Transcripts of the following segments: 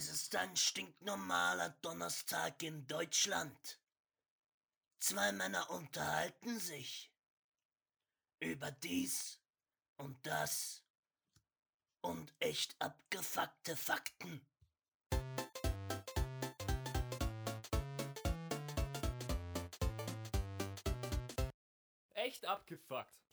Es ist ein stinknormaler Donnerstag in Deutschland. Zwei Männer unterhalten sich über dies und das und echt abgefuckte Fakten. Echt abgefuckt.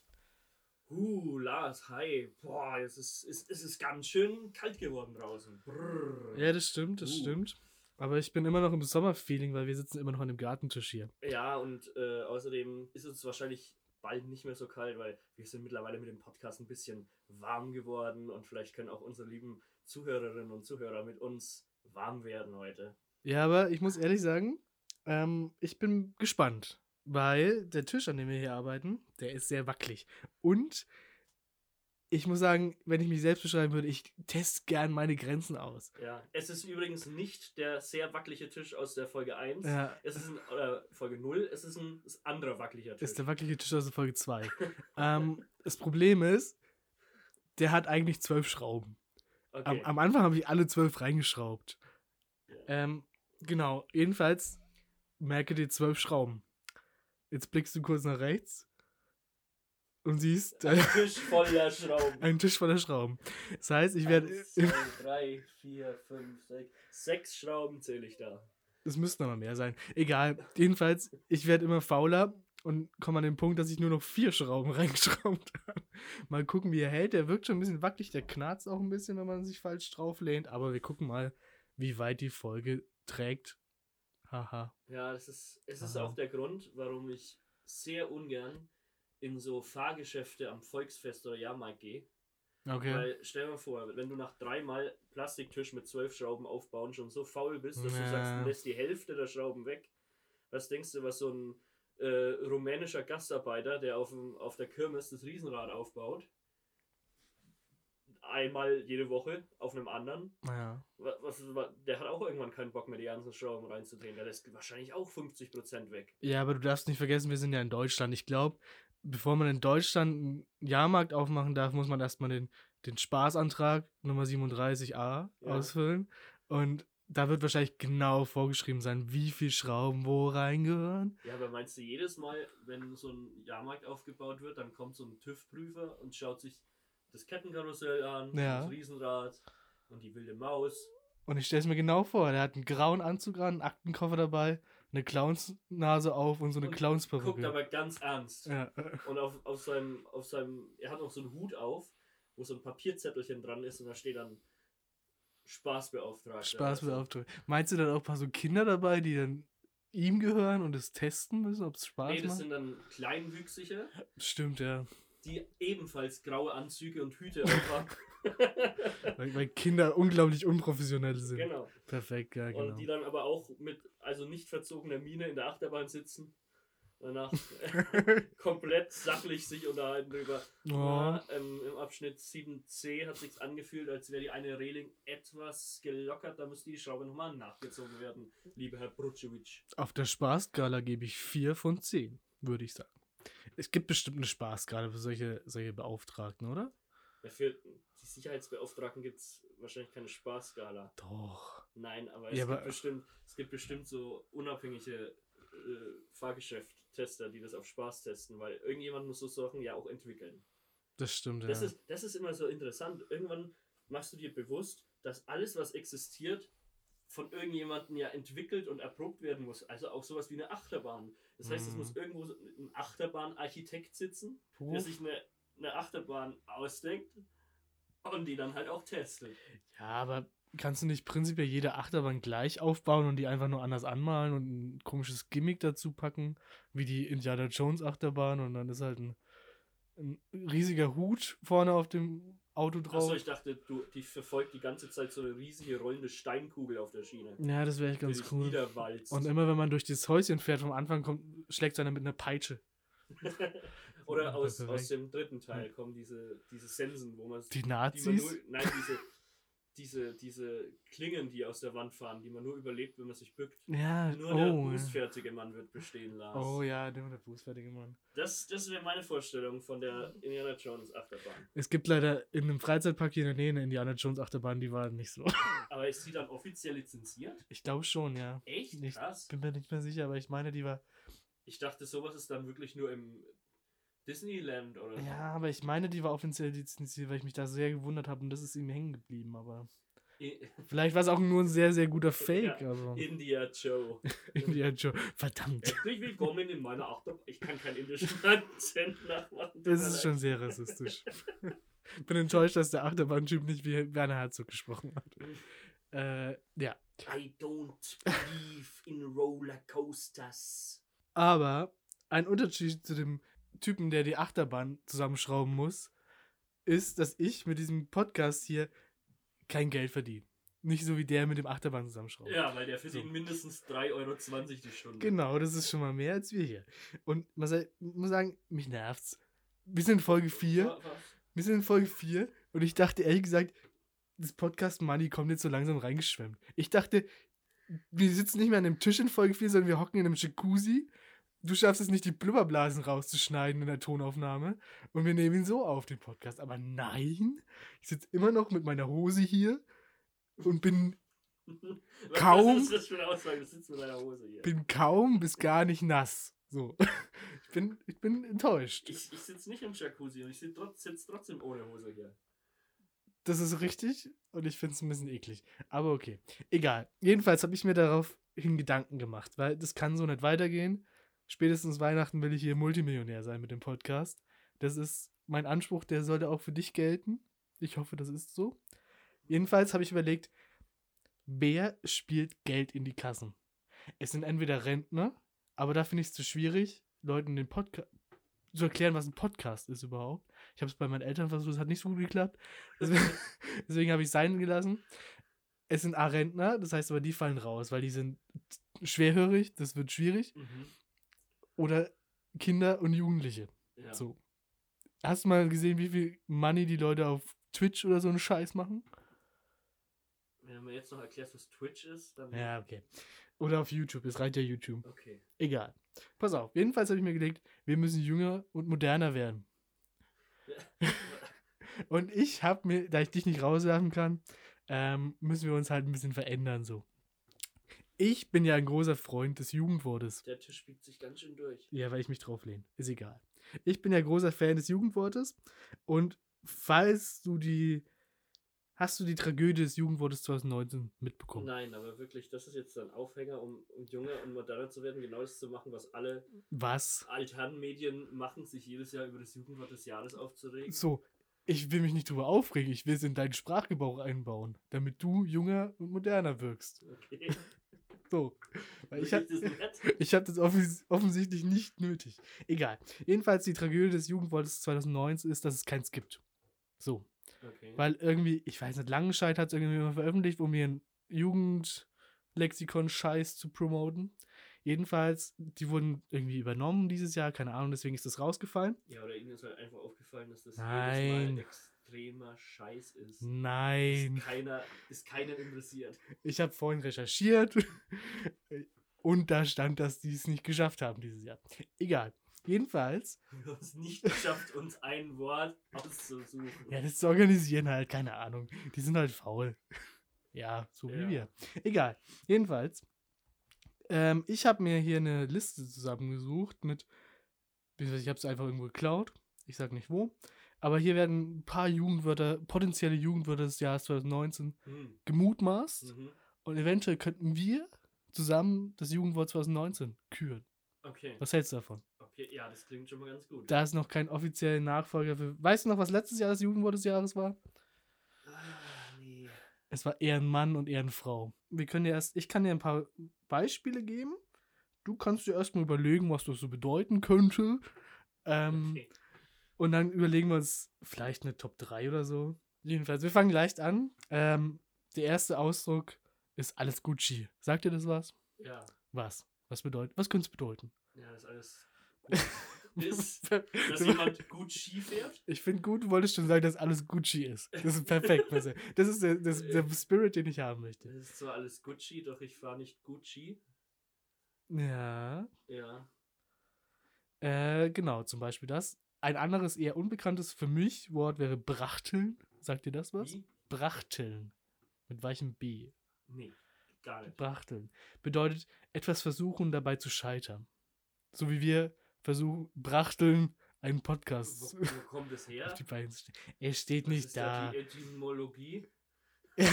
Uh, Lars, hi. Boah, es ist, es, es ist ganz schön kalt geworden draußen. Brrr. Ja, das stimmt, das Uh. stimmt. Aber ich bin immer noch im Sommerfeeling, weil wir sitzen immer noch an dem Gartentisch hier. Ja, und äh, außerdem ist es wahrscheinlich bald nicht mehr so kalt, weil wir sind mittlerweile mit dem Podcast ein bisschen warm geworden und vielleicht können auch unsere lieben Zuhörerinnen und Zuhörer mit uns warm werden heute. Ja, aber ich muss ehrlich sagen, ähm, ich bin gespannt, weil der Tisch, an dem wir hier arbeiten, der ist sehr wackelig. Und ich muss sagen, wenn ich mich selbst beschreiben würde, ich teste gern meine Grenzen aus. Ja, es ist übrigens nicht der sehr wackelige Tisch aus der Folge 1. Ja. Es ist ein, oder Folge 0, es ist ein ist anderer wackeliger Tisch. ist der wackelige Tisch aus der Folge 2. ähm, das Problem ist, der hat eigentlich zwölf Schrauben. Am, okay. am Anfang habe ich alle zwölf reingeschraubt. Ja. Ähm, genau, jedenfalls merke dir zwölf Schrauben. Jetzt blickst du kurz nach rechts und siehst Ein äh, Tisch voller Schrauben. einen Tisch voller Schrauben. Das heißt, ich werde. Eins, zwei, drei, vier, fünf, sechs. Sechs Schrauben zähle ich da. Es müssten aber mehr sein. Egal. Jedenfalls, ich werde immer fauler und komme an den Punkt, dass ich nur noch vier Schrauben reingeschraubt habe. Mal gucken, wie er hält. Der wirkt schon ein bisschen wackelig. Der knarzt auch ein bisschen, wenn man sich falsch drauf lehnt. Aber wir gucken mal, wie weit die Folge trägt. Haha. Ja, das ist, es ist Aha. auch der Grund, warum ich sehr ungern in so Fahrgeschäfte am Volksfest oder Jahrmarkt gehe. Okay. Weil stell dir mal vor, wenn du nach dreimal Plastiktisch mit zwölf Schrauben aufbauen schon so faul bist, dass Ja. du sagst, du lässt die Hälfte der Schrauben weg. Was denkst du, was so ein äh, rumänischer Gastarbeiter, der auf, dem, auf der Kirmes das Riesenrad aufbaut, einmal jede Woche auf einem anderen, wa- was, wa- der hat auch irgendwann keinen Bock mehr, die ganzen Schrauben reinzudrehen. Der lässt wahrscheinlich auch 50% weg. Ja, aber du darfst nicht vergessen, wir sind ja in Deutschland. Ich glaube, bevor man in Deutschland einen Jahrmarkt aufmachen darf, muss man erstmal den, den Spaßantrag Nummer 37a Ja. ausfüllen. Und da wird wahrscheinlich genau vorgeschrieben sein, wie viel Schrauben wo reingehören. Ja, aber meinst du, jedes Mal, wenn so ein Jahrmarkt aufgebaut wird, dann kommt so ein TÜV-Prüfer und schaut sich das Kettenkarussell an, Ja. das Riesenrad und die wilde Maus. Und ich stelle es mir genau vor, der hat einen grauen Anzug an, einen Aktenkoffer dabei, eine Clownsnase auf und so eine Clownsperücke. Guckt aber ganz ernst. Ja. Und auf, auf, seinem, auf seinem, er hat auch so einen Hut auf, wo so ein Papierzettelchen dran ist und da steht dann Spaßbeauftragter. Spaß mit oder so. Auftrag. Meinst du dann auch ein paar so Kinder dabei, die dann ihm gehören und es testen müssen, ob es Spaß Nee, das macht? sind dann Kleinwüchsige, Stimmt, ja. Die ebenfalls graue Anzüge und Hüte aufhaben. Weil, weil Kinder unglaublich unprofessionell sind. genau. Perfekt, ja, genau. Und die dann aber auch mit, also nicht verzogener Miene in der Achterbahn sitzen. Danach komplett sachlich sich unterhalten drüber. Oh. Ja, ähm, Im Abschnitt 7c hat sich's angefühlt, als wäre die eine Reling etwas gelockert. Da müsste die Schraube nochmal nachgezogen werden, lieber Herr Brutschewitsch. Auf der Spaßskala gebe ich 4 von 10, würde ich sagen. Es gibt bestimmt eine Spaßskala für solche, solche Beauftragten, oder? Ja, Für die Sicherheitsbeauftragten gibt es wahrscheinlich keine Spaßskala. Doch. Nein, aber es, Ja, gibt, aber- bestimmt, es gibt bestimmt so unabhängige äh, Fahrgeschäft-Tester, die das auf Spaß testen, weil irgendjemand muss so Sachen ja auch entwickeln. Das stimmt, ja. Das, ist, das ist immer so interessant. Irgendwann machst du dir bewusst, dass alles, was existiert, von irgendjemandem ja entwickelt und erprobt werden muss. Also auch sowas wie eine Achterbahn. Das heißt, es Mhm. muss irgendwo ein Achterbahnarchitekt sitzen, Puh. der sich eine, eine Achterbahn ausdenkt und die dann halt auch testet. Ja, aber kannst du nicht prinzipiell jede Achterbahn gleich aufbauen und die einfach nur anders anmalen und ein komisches Gimmick dazu packen, wie die Indiana Jones Achterbahn und dann ist halt ein, ein riesiger Hut vorne auf dem Auto drauf. Achso, ich dachte, du, die verfolgt die ganze Zeit so eine riesige rollende Steinkugel auf der Schiene. ja, das wäre echt ganz dich cool. Und immer wenn man durch das Häuschen fährt, vom Anfang kommt, schlägt einer mit einer Peitsche. Oder aus, aus dem dritten Teil kommen diese, diese Sensen, wo man Die die man Nazis? nur, nein, diese, diese, diese Klingen, die aus der Wand fahren, die man nur überlebt, wenn man sich bückt. Ja, Nur der oh. ja. bußfertige Mann wird bestehen, Lars. Oh ja, der, der fußfertige Mann. Das, das wäre meine Vorstellung von der Indiana Jones Achterbahn. Es gibt leider in einem Freizeitpark hier in der Nähe eine Indiana Jones Achterbahn, die war nicht so. Aber ist sie dann offiziell lizenziert? Ich glaube schon, ja. Echt? Ich Krass. bin mir nicht mehr sicher, aber ich meine, die war. Ich dachte, sowas ist dann wirklich nur im Disneyland oder so. Ja, aber ich meine, die war offiziell lizenziert, weil ich mich da sehr gewundert habe und das ist ihm hängen geblieben, aber. Vielleicht war es auch nur ein sehr, sehr guter Fake, Ja, aber. India Joe. Indiana Jones. Verdammt. Herzlich willkommen in meiner Achterbahn. Ich kann keinen indischen Akzent nachmachen. Das ist schon sehr rassistisch. Bin enttäuscht, dass der Achterbahntyp nicht wie Werner Herzog gesprochen hat. Äh, ja. I don't believe in roller coasters. Aber ein Unterschied zu dem Typen, der die Achterbahn zusammenschrauben muss, ist, dass ich mit diesem Podcast hier kein Geld verdiene. Nicht so wie der mit dem Achterbahn zusammenschrauben. Ja, weil der verdient So. mindestens 3,20 Euro die Stunde. Genau, das ist schon mal mehr als wir hier. Und man muss sagen, mich nervt's. Wir sind in Folge 4. Wa- was? Wir sind in Folge 4 und ich dachte ehrlich gesagt, das Podcast Money kommt jetzt so langsam reingeschwemmt. Ich dachte, wir sitzen nicht mehr an dem Tisch in Folge 4, sondern wir hocken in einem Jacuzzi. Du schaffst es nicht, die Blubberblasen rauszuschneiden in der Tonaufnahme. Und wir nehmen ihn so auf, den Podcast. Aber nein, ich sitze immer noch mit meiner Hose hier und bin, Kaum- bin kaum bis gar nicht nass. So. Ich bin, ich bin enttäuscht. Ich, ich sitze nicht im Jacuzzi und ich sitze trotz, sitz trotzdem ohne Hose hier. Das ist richtig und ich finde es ein bisschen eklig. Aber okay. Egal. Jedenfalls habe ich mir daraufhin Gedanken gemacht, weil das kann so nicht weitergehen. Spätestens Weihnachten will ich hier Multimillionär sein mit dem Podcast. Das ist mein Anspruch, der sollte auch für dich gelten. Ich hoffe, das ist so. Jedenfalls habe ich überlegt, wer spielt Geld in die Kassen? Es sind entweder Rentner, aber da finde ich es zu schwierig, Leuten den Podcast zu erklären, was ein Podcast ist überhaupt. Ich habe es bei meinen Eltern versucht, es hat nicht so gut geklappt. Deswegen, habe ich sein gelassen. Es sind A-Rentner, das heißt aber, die fallen raus, weil die sind schwerhörig, das wird schwierig. Mhm. Oder Kinder und Jugendliche. Ja. So. Hast du mal gesehen, wie viel Money die Leute auf Twitch oder so einen Scheiß machen? Wenn du mir jetzt noch erklärst, was Twitch ist, dann. Ja, okay. Oder auf YouTube, es reicht ja YouTube. Okay. Egal. Pass auf, jedenfalls habe ich mir gedacht, wir müssen jünger und moderner werden. Und ich habe mir, da ich dich nicht rauswerfen kann, ähm, müssen wir uns halt ein bisschen verändern so. Ich bin ja ein großer Freund des Jugendwortes. Der Tisch biegt sich ganz schön durch. Ja, weil ich mich drauf lehne. Ist egal. Ich bin ja großer Fan des Jugendwortes. Und falls du die. Hast du die Tragödie des Jugendwortes 2019 mitbekommen? Nein, aber wirklich, das ist jetzt ein Aufhänger, um, um jünger und moderner zu werden, genau das zu machen, was alle Was? Altherrenmedien machen, sich jedes Jahr über das Jugendwort des Jahres aufzuregen. So, ich will mich nicht drüber aufregen. Ich will es in deinen Sprachgebrauch einbauen, damit du jünger und moderner wirkst. Okay. So. Weil ich habe ich hab das offens offensichtlich nicht nötig. Egal. Jedenfalls die Tragödie des Jugendwortes 2019 ist, dass es keins gibt. So. Okay. Weil irgendwie, ich weiß nicht, Langenscheid hat es irgendwie mal veröffentlicht, um ihren Jugendlexikon-Scheiß zu promoten. Jedenfalls, die wurden irgendwie übernommen dieses Jahr, keine Ahnung, deswegen ist das rausgefallen. Ja, oder ihnen ist halt einfach aufgefallen, dass das Nein. jedes Mal extremer Scheiß ist. Nein. Ist, keiner, ist keinen interessiert. Ich habe vorhin recherchiert und da stand, dass die es nicht geschafft haben dieses Jahr. Egal. Jedenfalls, Wir haben es nicht geschafft, uns ein Wort auszusuchen. ja, das zu organisieren halt, keine Ahnung. Die sind halt faul. Ja, so wie Ja. wir. Egal. Jedenfalls, ähm, ich habe mir hier eine Liste zusammengesucht mit, ich habe es einfach irgendwo geklaut. Ich sag nicht wo. Aber hier werden ein paar Jugendwörter, potenzielle Jugendwörter des Jahres 2019 Hm. gemutmaßt. Mhm. Und eventuell könnten wir zusammen das Jugendwort 2019 küren. Okay. Was hältst du davon? okay. Ja, das klingt schon mal ganz gut. Da ist noch kein offizieller Nachfolger für. Weißt du noch, was letztes Jahr das Jugendwort des Jahres war? Ah, nee. Es war Ehrenmann und Ehrenfrau. Wir können dir erst, ich kann dir ein paar Beispiele geben. Du kannst dir erstmal überlegen, was das so bedeuten könnte. Ähm, Okay. Und dann überlegen wir uns vielleicht eine Top 3 oder so. Jedenfalls, wir fangen leicht an. Ähm, der erste Ausdruck ist alles Gucci. Sagt dir das was? Ja. Was? Was bedeutet? Was könnte es bedeuten? Ja, das ist alles ist, dass jemand gut Ski fährt. Ich finde gut, du wolltest schon sagen, dass alles Gucci ist. Das ist perfekt. Das ist der, das, der Spirit, den ich haben möchte. Das ist zwar alles Gucci, doch ich fahre nicht Gucci. Ja. Ja. Äh, genau, zum Beispiel das. Ein anderes, eher unbekanntes für mich Wort wäre Brachteln. Sagt dir das was? Wie? Brachteln. Mit weichem B. Nee, gar nicht. Brachteln. Bedeutet, etwas versuchen, dabei zu scheitern. So wie wir versuchen, Brachteln, einen Podcast Wo, wo kommt es her? auf die Beine zu stellen. Er steht Was nicht ist da. die Etymologie?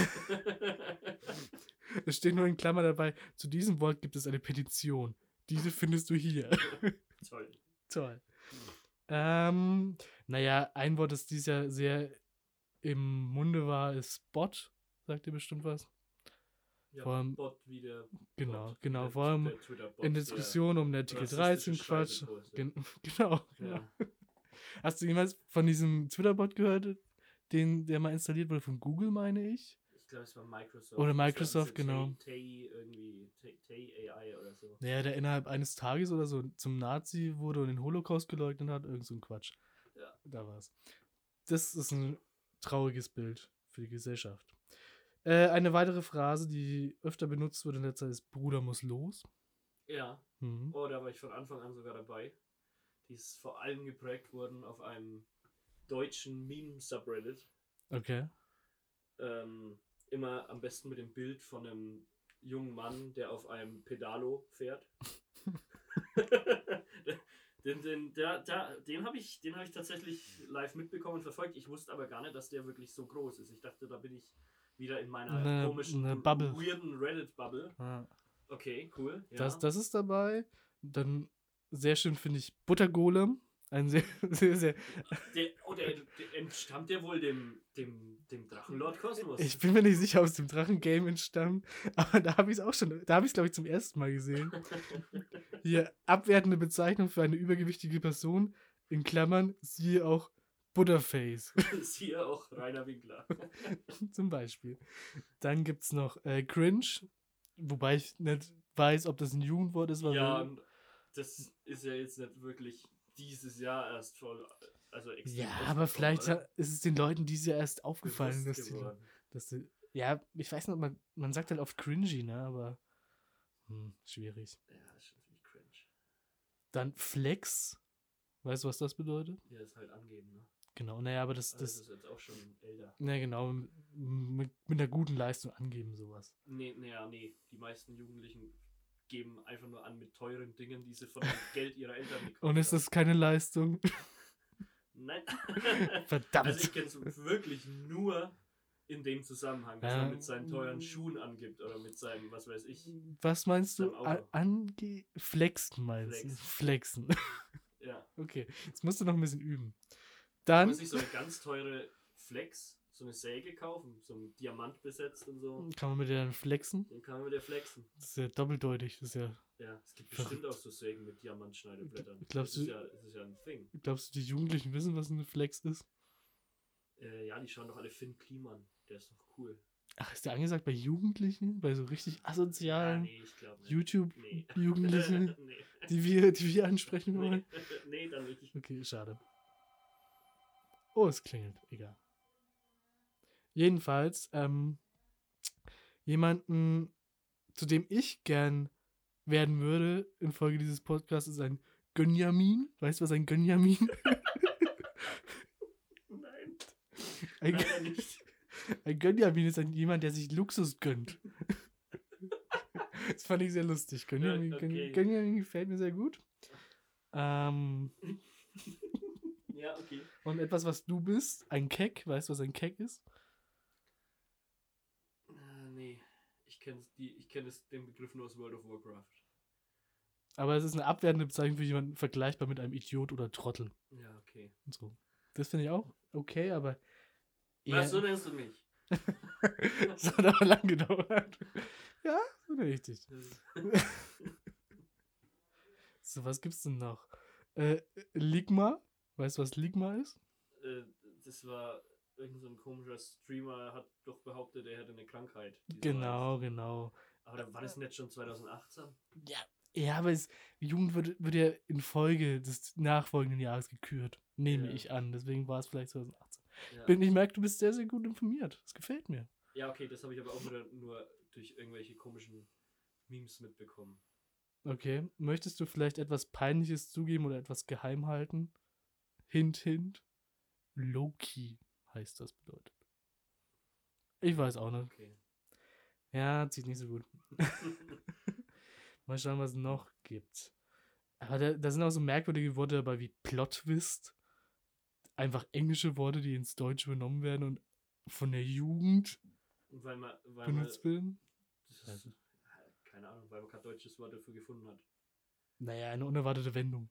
Es steht nur in Klammer dabei, zu diesem Wort gibt es eine Petition. Diese findest du hier. Toll. Toll. Ähm, naja, ein Wort, das dieses Jahr sehr im Munde war, ist Bot. Sagt ihr bestimmt was? Ja, Vor allem- Bot wie der Genau, Bot, genau. der- Vor allem in der Diskussion um den Artikel rassistische 13 Quatsch. Gen genau. der- genau. Ja. Hast du jemals von diesem Twitter-Bot gehört, den, der mal installiert wurde von Google, meine ich? Glaube, es war Microsoft. Oder Microsoft, genau. Tay, Tay irgendwie, Tay, Tay AI oder so. Naja, der innerhalb eines Tages oder so zum Nazi wurde und den Holocaust geleugnet hat, irgend so ein Quatsch. Ja. Da war's. Das ist ein trauriges Bild für die Gesellschaft. Äh, eine weitere Phrase, die öfter benutzt wurde in letzter Zeit, ist Bruder muss los. Ja, Mhm. oh, da war ich von Anfang an sogar dabei. Die ist vor allem geprägt worden auf einem deutschen Meme-Subreddit. Okay. Ähm, immer am besten mit dem Bild von einem jungen Mann, der auf einem Pedalo fährt. den den, der, der, den habe ich, den hab ich tatsächlich live mitbekommen und verfolgt. Ich wusste aber gar nicht, dass der wirklich so groß ist. Ich dachte, da bin ich wieder in meiner Eine- komischen, eine Bubble. weirden Reddit-Bubble. Ja. Okay, cool. Ja. Das, das ist dabei. Dann sehr schön finde ich Buttergolem. Ein sehr, sehr, sehr. Der, oh, der, der entstammt der wohl dem, dem, dem Drachenlord Kosmos. Ich bin mir nicht sicher, aus dem Drachengame entstammt, aber da habe ich es auch schon, da habe ich es glaube ich zum ersten Mal gesehen. Hier, abwertende Bezeichnung für eine übergewichtige Person, in Klammern, siehe auch Butterface, Siehe auch Rainer Winkler. zum Beispiel. Dann gibt es noch äh, Cringe, wobei ich nicht weiß, ob das ein Jugendwort ist, Ja, das ist ja jetzt nicht wirklich dieses Jahr erst voll. Also extrem ja aber vielleicht oder? ist es den Leuten dieses Jahr erst aufgefallen, dass die, dass die, ja, ich weiß nicht, man, man sagt halt oft cringy, ne, aber hm, schwierig. Ja, das ist schon cringe. Dann Flex, weißt du, was das bedeutet? Ja, ist halt angeben, ne? Genau, naja, aber das, Also das das, ist jetzt auch schon älter. na genau, mit, mit einer guten Leistung angeben, sowas. Nee, nee, ja, nee. Die meisten Jugendlichen geben einfach nur an mit teuren Dingen, die sie von dem Geld ihrer Eltern gekauft Und ist das keine Leistung? Nein. Verdammt. Also ich kenne es wirklich nur in dem Zusammenhang, dass Ja. er mit seinen teuren Schuhen angibt oder mit seinem, was weiß ich. Was meinst du? Ange Flexen meinst du? Flexen. Flexen. Ja. okay, jetzt musst du noch ein bisschen üben. Dann man sich so eine ganz teure Flex, so eine Säge kaufen, so ein Diamant besetzt und so. kann man mit der dann flexen. Den kann man mit der flexen. Das ist ja doppeldeutig. Das ist ja, Ja, es gibt Verrückt. bestimmt auch so Sägen mit Diamantschneideblättern. Glaubst das ist du- ja, das ist ja ein Thing. glaubst du, die Jugendlichen wissen, was eine Flex ist? Äh, ja, die schauen doch alle Finn Kliman. Der ist doch cool. Ach, ist der angesagt bei Jugendlichen? Bei so richtig Ja, asozialen nicht. Nee. YouTube-Jugendlichen, nee. die wir, die wir ansprechen wollen? nee, dann nicht. Okay, schade. Oh, es klingelt. Egal. Jedenfalls, ähm, jemanden, zu dem ich gern werden würde, infolge dieses Podcasts, ist ein Gönjamin. Weißt du, was ein Gönjamin Nein, Ein, nicht. ein Gönjamin ist ein, jemand, der sich Luxus gönnt. das fand ich sehr lustig. Gönjamin, Ja, okay. Gönjamin gefällt mir sehr gut. Ähm, Ja, okay. und etwas, was du bist, ein Keck. Weißt du, was ein Keck ist? Äh, nee, ich kenne ich kenn das- den Begriff nur aus World of Warcraft. Aber es ist eine abwertende Bezeichnung für jemanden vergleichbar mit einem Idiot oder Trottel. Ja, okay. Und so. Das finde ich auch okay, aber. Was, so nennst du mich? das hat aber lang gedauert. Ja, so richtig. So, was gibt's denn noch? Äh, Ligma. Weißt du, was Ligma ist? Äh, das war irgend so ein komischer Streamer, hat doch behauptet, er hätte eine Krankheit. Genau, genau. Aber da war das nicht schon 2018? Ja, Ja, aber es, Jugend wird, wird ja in Folge des nachfolgenden Jahres gekürt. Nehme Ja. ich an. Deswegen war es vielleicht 2018. Ja. Bin, ich merke, du bist sehr, sehr gut informiert. Das gefällt mir. Ja, okay, das habe ich aber auch wieder nur durch irgendwelche komischen Memes mitbekommen. Okay. Möchtest du vielleicht etwas Peinliches zugeben oder etwas geheim halten? Hint, hint. Low-key heißt das bedeutet. Ich weiß auch nicht. Okay. Ja, zieht nicht so gut. Mal schauen, was es noch gibt. Aber da, da sind auch so merkwürdige Worte dabei wie Plot-Twist. Einfach englische Worte, die ins Deutsche übernommen werden und von der Jugend Und weil man, weil benutzt werden. keine Ahnung, weil man kein deutsches Wort dafür gefunden hat. Naja, eine unerwartete Wendung.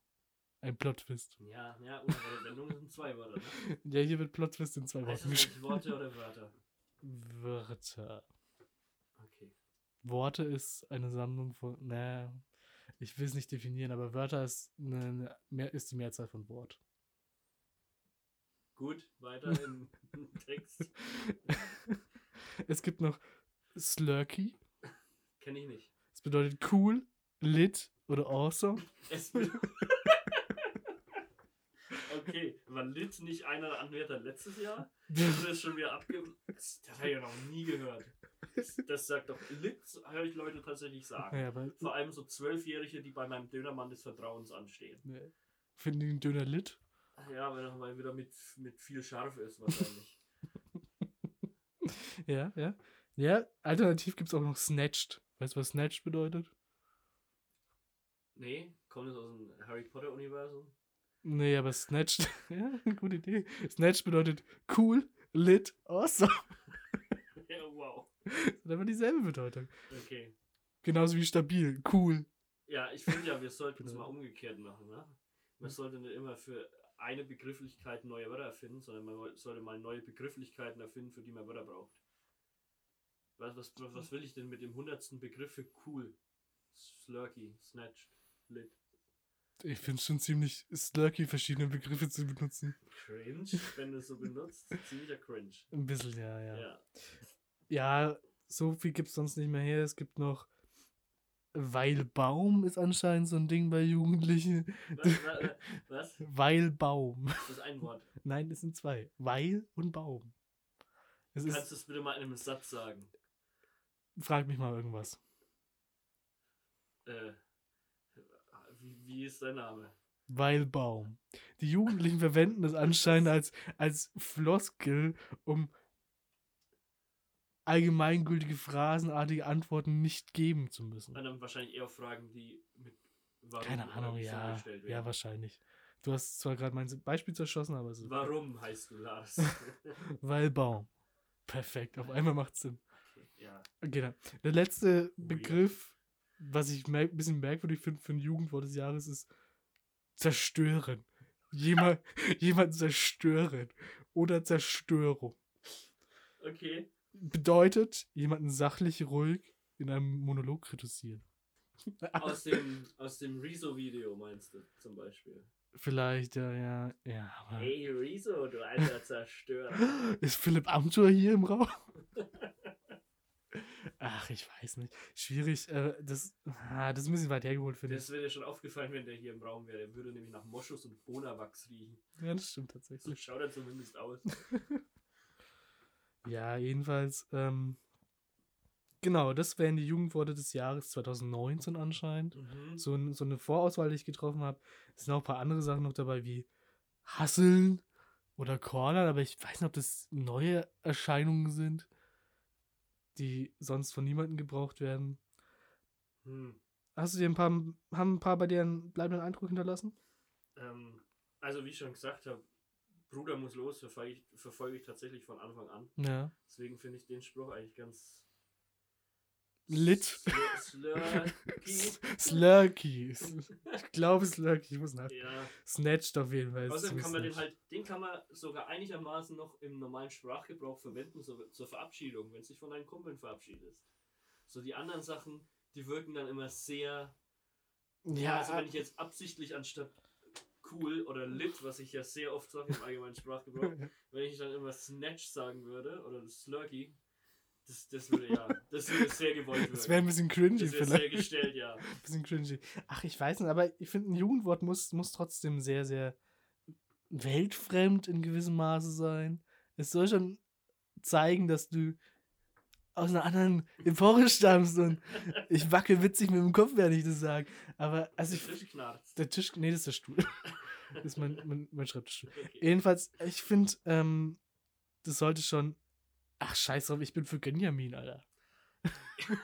Ein Plot-Twist. Ja, ja, unerwartete Wendungen sind zwei Wörter, ne? Ja, hier wird Plot-Twist in zwei Worten geschrieben. eigentlich Worte oder Wörter? Wörter. Okay. Worte ist eine Sammlung von. Naja, ich will es nicht definieren, aber Wörter ist, eine, mehr, ist die Mehrzahl von Wort. Gut, weiter im Text. es gibt noch Slurky. Kenne ich nicht. Das bedeutet cool, lit oder awesome. Es be- okay, war Lit nicht einer der Anwärter letztes Jahr? Wurde das schon wieder abge... Das, das habe ich ja noch nie gehört. Das, sagt doch Lit, höre ich Leute tatsächlich sagen. ja, Vor allem so Zwölfjährige, die bei meinem Dönermann des Vertrauens anstehen. ne, finden die den Döner lit? Ja, weil er mal wieder mit, mit viel Scharf ist wahrscheinlich. Ja, ja. Ja, alternativ gibt es auch noch Snatched. Weißt du, was Snatched bedeutet? nee, kommt das aus dem Harry Potter Universum? Nee, aber Snatched, ja, gute Idee. Snatched bedeutet cool, lit, awesome. Ja, wow. Das hat aber dieselbe Bedeutung. Okay. Genauso wie stabil, cool. Ja, ich finde ja, wir sollten es Genau. mal umgekehrt machen, ne? Man sollte nicht immer für eine Begrifflichkeit neue Wörter erfinden, sondern man sollte mal neue Begrifflichkeiten erfinden, für die man Wörter braucht. Was, was, was will ich denn mit dem hundertsten Begriff für cool? Slurky, snatched, lit. Ich finde es schon ziemlich slurky, verschiedene Begriffe zu benutzen. Cringe, wenn du es so benutzt. Ziemlicher Cringe. Ein bisschen, ja, ja. Ja, Ja. so viel gibt es sonst nicht mehr her. Es gibt noch Weil Baum ist anscheinend so ein Ding bei Jugendlichen. Was? was? Weil Baum. Das ist ein Wort. Nein, es sind zwei. Weil und Baum. Es Kannst du es bitte mal in einem Satz sagen? frag mich mal irgendwas. Äh, wie, ist dein Name? Weil Baum. Die Jugendlichen verwenden es anscheinend als, als Floskel, um allgemeingültige, phrasenartige Antworten nicht geben zu müssen. Und dann wahrscheinlich eher Fragen, die mit Warum Keine Ahnung, ja. gestellt Ja, werden. wahrscheinlich. Du hast zwar gerade mein Beispiel zerschossen, aber es ist. Warum heißt du Lars? Weil Baum. Perfekt, auf einmal macht Sinn. ja. Okay, dann. Der letzte Begriff, was ich mer ein bisschen merkwürdig finde für ein Jugendwort des Jahres, ist zerstören. Jemand, jemand zerstören. Oder Zerstörung. Okay. Bedeutet, jemanden sachlich ruhig in einem Monolog kritisieren. Aus dem, aus dem Rezo-Video meinst du zum Beispiel. Vielleicht, ja, ja, ja. Aber Hey Rezo, du alter Zerstörer. Ist Philipp Amthor hier im Raum? Ach, ich weiß nicht. Schwierig. Äh, das, ah, das ist ein bisschen weit hergeholt, finde ich. Das wäre dir schon aufgefallen, wenn der hier im Raum wäre. Der würde nämlich nach Moschus und Bonawachs riechen. Ja, das stimmt So tatsächlich. schaut er zumindest aus. Ja, jedenfalls. Ähm, genau, das wären die Jugendworte des Jahres 2019 anscheinend. Mhm. So, ein- so eine Vorauswahl, die ich getroffen habe. Es sind auch ein paar andere Sachen noch dabei, wie Hasseln oder Cornern, aber ich weiß nicht, ob das neue Erscheinungen sind, die sonst von niemandem gebraucht werden. Hm. Hast du dir ein paar, haben ein paar bei dir einen bleibenden Eindruck hinterlassen? Ähm, also wie ich schon gesagt habe, Bruder muss los, verfolge ich, verfolge ich tatsächlich von Anfang an. Ja. Deswegen finde ich den Spruch eigentlich ganz Lit. Slur- Slurky. Slurky. Ich glaube Slurky, ich muss nach. Ja. Snatched auf jeden Fall. Außerdem kann man den halt, den kann man sogar einigermaßen noch im normalen Sprachgebrauch verwenden, so, zur Verabschiedung, wenn du dich von deinen Kumpeln verabschiedest. So die anderen Sachen, die wirken dann immer sehr. Ja, also wenn ich jetzt absichtlich anstatt cool oder lit, was ich ja sehr oft sage im allgemeinen Sprachgebrauch, wenn ich dann immer Snatch sagen würde oder Slurky, Das, das würde ja, das würde sehr gewollt Das wäre ein bisschen cringy Das wäre vielleicht. sehr gestellt, ja. Ein bisschen cringy. Ach, ich weiß nicht, aber ich finde, ein Jugendwort muss, muss trotzdem sehr, sehr weltfremd in gewissem Maße sein. Es soll schon zeigen, dass du aus einer anderen Epoche stammst und ich wackel witzig mit dem Kopf, während ich das sage. Aber, also ich. Der Tisch knarzt. Der Tisch, nee, das ist der Stuhl. das ist mein, mein, mein Schreibtischstuhl. Okay. Jedenfalls, ich finde, ähm, das sollte schon. Ach, scheiß drauf, ich bin für Gönjamin, Alter.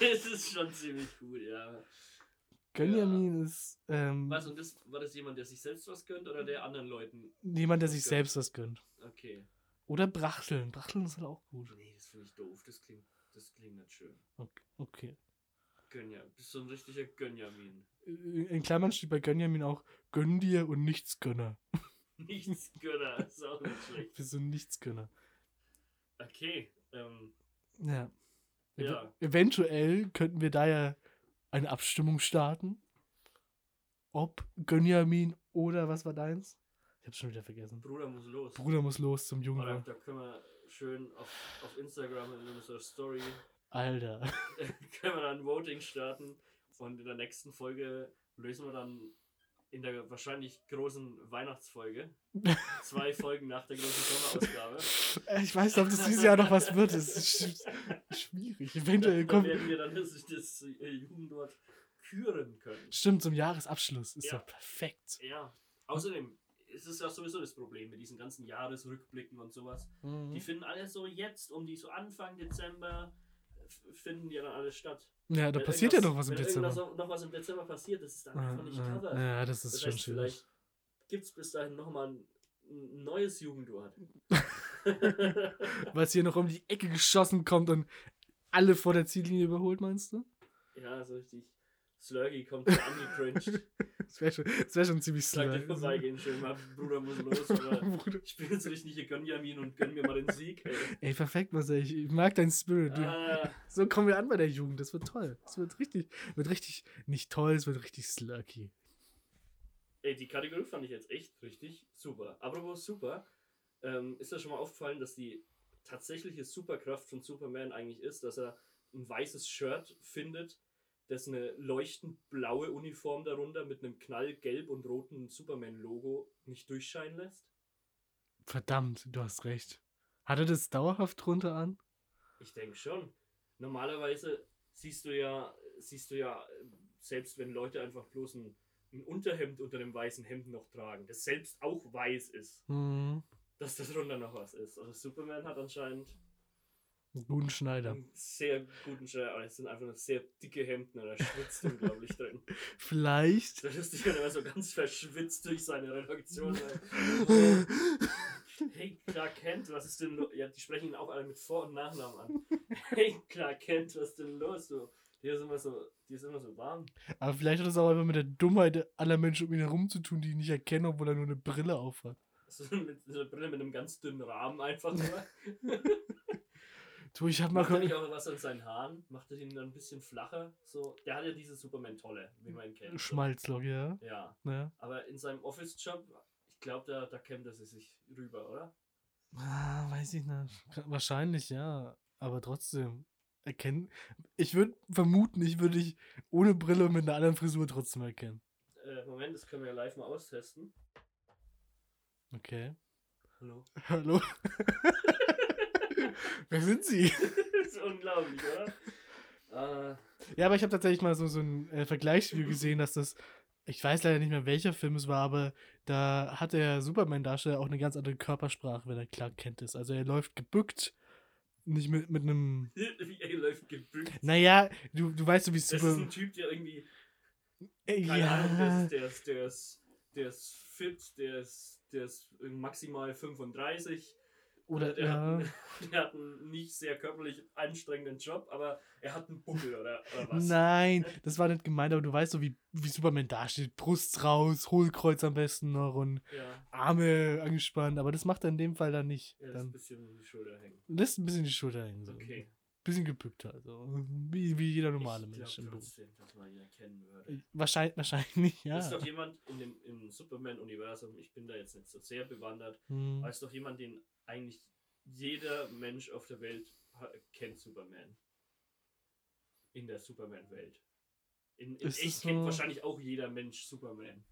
Es ist schon ziemlich gut, ja. Gönjamin ist ähm, Was, und das, war das jemand, der sich selbst was gönnt oder der anderen Leuten? jemand, der sich gönnt? selbst was gönnt. Okay. Oder Brachteln. Brachteln ist halt auch gut. Nee, das finde ich doof. Das klingt, das klingt nicht schön. Okay. okay. Gönja. Bist so ein richtiger Gönjamin. In Klammern steht bei Gönjamin auch Gönn dir und Nichtsgönner. Nichts Gönner. Ist auch nicht schlecht. Bist so ein Nichtsgönner. Okay. Ähm, Ja. Ja. Eventuell könnten wir da ja eine Abstimmung starten. Ob Gönjamin oder was war deins? Ich hab's schon wieder vergessen. Bruder muss los. Bruder muss los zum Jungen. da können wir schön auf, auf Instagram in unserer Story Alter. können wir dann Voting starten und in der nächsten Folge lösen wir dann in der wahrscheinlich großen Weihnachtsfolge zwei Folgen nach der großen Sommerausgabe. Ich weiß nicht, ob das dieses Jahr noch was wird. Das ist sch schwierig. Eventuell Da kommt. werden wir dann das, das äh, Jugendwort küren können. Stimmt, zum Jahresabschluss. Ist Ja. doch perfekt. Ja. Außerdem ist es ja sowieso das Problem mit diesen ganzen Jahresrückblicken und sowas. Die finden alle so jetzt, um die so Anfang Dezember, finden ja dann alles statt. Ja, da Wenn passiert ja noch was im wenn Dezember. irgendwas noch- was im Dezember passiert, das ist dann Ja, einfach nicht ja, covered. ja, das ist Das schon heißt, schwierig. vielleicht gibt es bis dahin nochmal ein, ein neues Jugendwort. Weil es hier noch um die Ecke geschossen kommt und alle vor der Ziellinie überholt, meinst du? ja, so richtig. Slurgy kommt angecringed. Das wäre schon, das wär schon ziemlich Sagt dir slurry. vorbeigehen, schön mal, Bruder muss los, aber Bruder. ich bin jetzt richtig hier Gönjamin und gönn mir mal den Sieg, ey. Ey, perfekt, Marcel. Ich, ich mag deinen Spirit. Ah, so kommen wir an bei der Jugend. Das wird toll. Das wird richtig, wird richtig, nicht toll, es wird richtig slurky. ey, die Kategorie fand ich jetzt echt richtig super. Apropos super, ähm, ist dir schon mal aufgefallen, dass die tatsächliche Superkraft von Superman eigentlich ist, dass er ein weißes Shirt findet, das eine leuchtend blaue Uniform darunter mit einem knallgelb und roten Superman-Logo nicht durchscheinen lässt? Verdammt, du hast recht. Hat er das dauerhaft drunter an? Ich denke schon. Normalerweise siehst du ja, siehst du ja, selbst wenn Leute einfach bloß ein, ein Unterhemd unter dem weißen Hemd noch tragen, das selbst auch weiß ist, Hm, dass da drunter noch was ist. Also Superman hat anscheinend einen guten Schneider. einen sehr guten Schein, aber es sind einfach nur sehr dicke Hemden und er schwitzt unglaublich drin. Vielleicht. Da ist sich immer so ganz verschwitzt durch seine Redaktion. weil- Hey Clark Kent, was ist denn los? Ja, die sprechen ihn auch alle mit Vor- und Nachnamen an. Hey Clark Kent, was ist denn los? So, dir ist immer so, dir ist immer so warm. Aber vielleicht hat das auch einfach mit der Dummheit aller Menschen um ihn herum zu tun, die ihn nicht erkennen, obwohl er nur eine Brille aufhat. So mit so einer Brille mit einem ganz dünnen Rahmen einfach nur. Du, ich hab mal. Nicht auch was an seinen Haaren? Macht er ihn dann ein bisschen flacher? So, der hat ja diese Superman-Tolle, wie man ihn kennt. So. Schmalzlock, ja. Ja, ja. aber in seinem Office-Job, ich glaube, da, da kämmt er sich rüber, oder? Ah, weiß ich nicht. Wahrscheinlich, ja. Aber trotzdem. Erkennen. Ich würde vermuten, ich würde dich ohne Brille und mit einer anderen Frisur trotzdem erkennen. Äh, Moment, das können wir ja live mal austesten. Okay. Hallo. Hallo? Wer sind Sie? das ist unglaublich, oder? Äh, Ja, aber ich habe tatsächlich mal so, so ein äh, Vergleichsvideo gesehen, dass das, ich weiß leider nicht mehr, welcher Film es war, aber da hat der Superman-Darsteller auch eine ganz andere Körpersprache, wenn er Clark Kent ist. Also er läuft gebückt, nicht mit, mit einem. wie er läuft gebückt. Naja, du, du weißt so, wie Das ist Superman. ein Typ, der irgendwie, Äh, keine Ahnung, der ja. ist, der, ist, der, ist, der ist fit, der ist, der ist maximal 35. Oder, der, ja. hat, einen- der hat einen nicht sehr körperlich anstrengenden Job, aber er hat einen Buckel oder, oder was. Nein, das war nicht gemeint, aber du weißt so, wie, wie Superman dasteht. Brust raus, Hohlkreuz am besten noch und Ja, Arme angespannt. Aber das macht er in dem Fall dann nicht. er lässt ein Dann bisschen die Schulter hängen. lässt ein bisschen die Schulter hängen. So. Okay. Bisschen gebückt also. Wie, wie jeder normale ich Mensch im Beruf. trotzdem, dass man ihn erkennen würde. Wahrscheinlich, wahrscheinlich, ja. Ist doch jemand in dem, im Superman-Universum, ich bin da jetzt nicht so sehr bewandert, Hm. aber ist doch jemand, den eigentlich jeder Mensch auf der Welt kennt Superman. In der Superman-Welt. In, in echt kennt so? wahrscheinlich auch jeder Mensch Superman.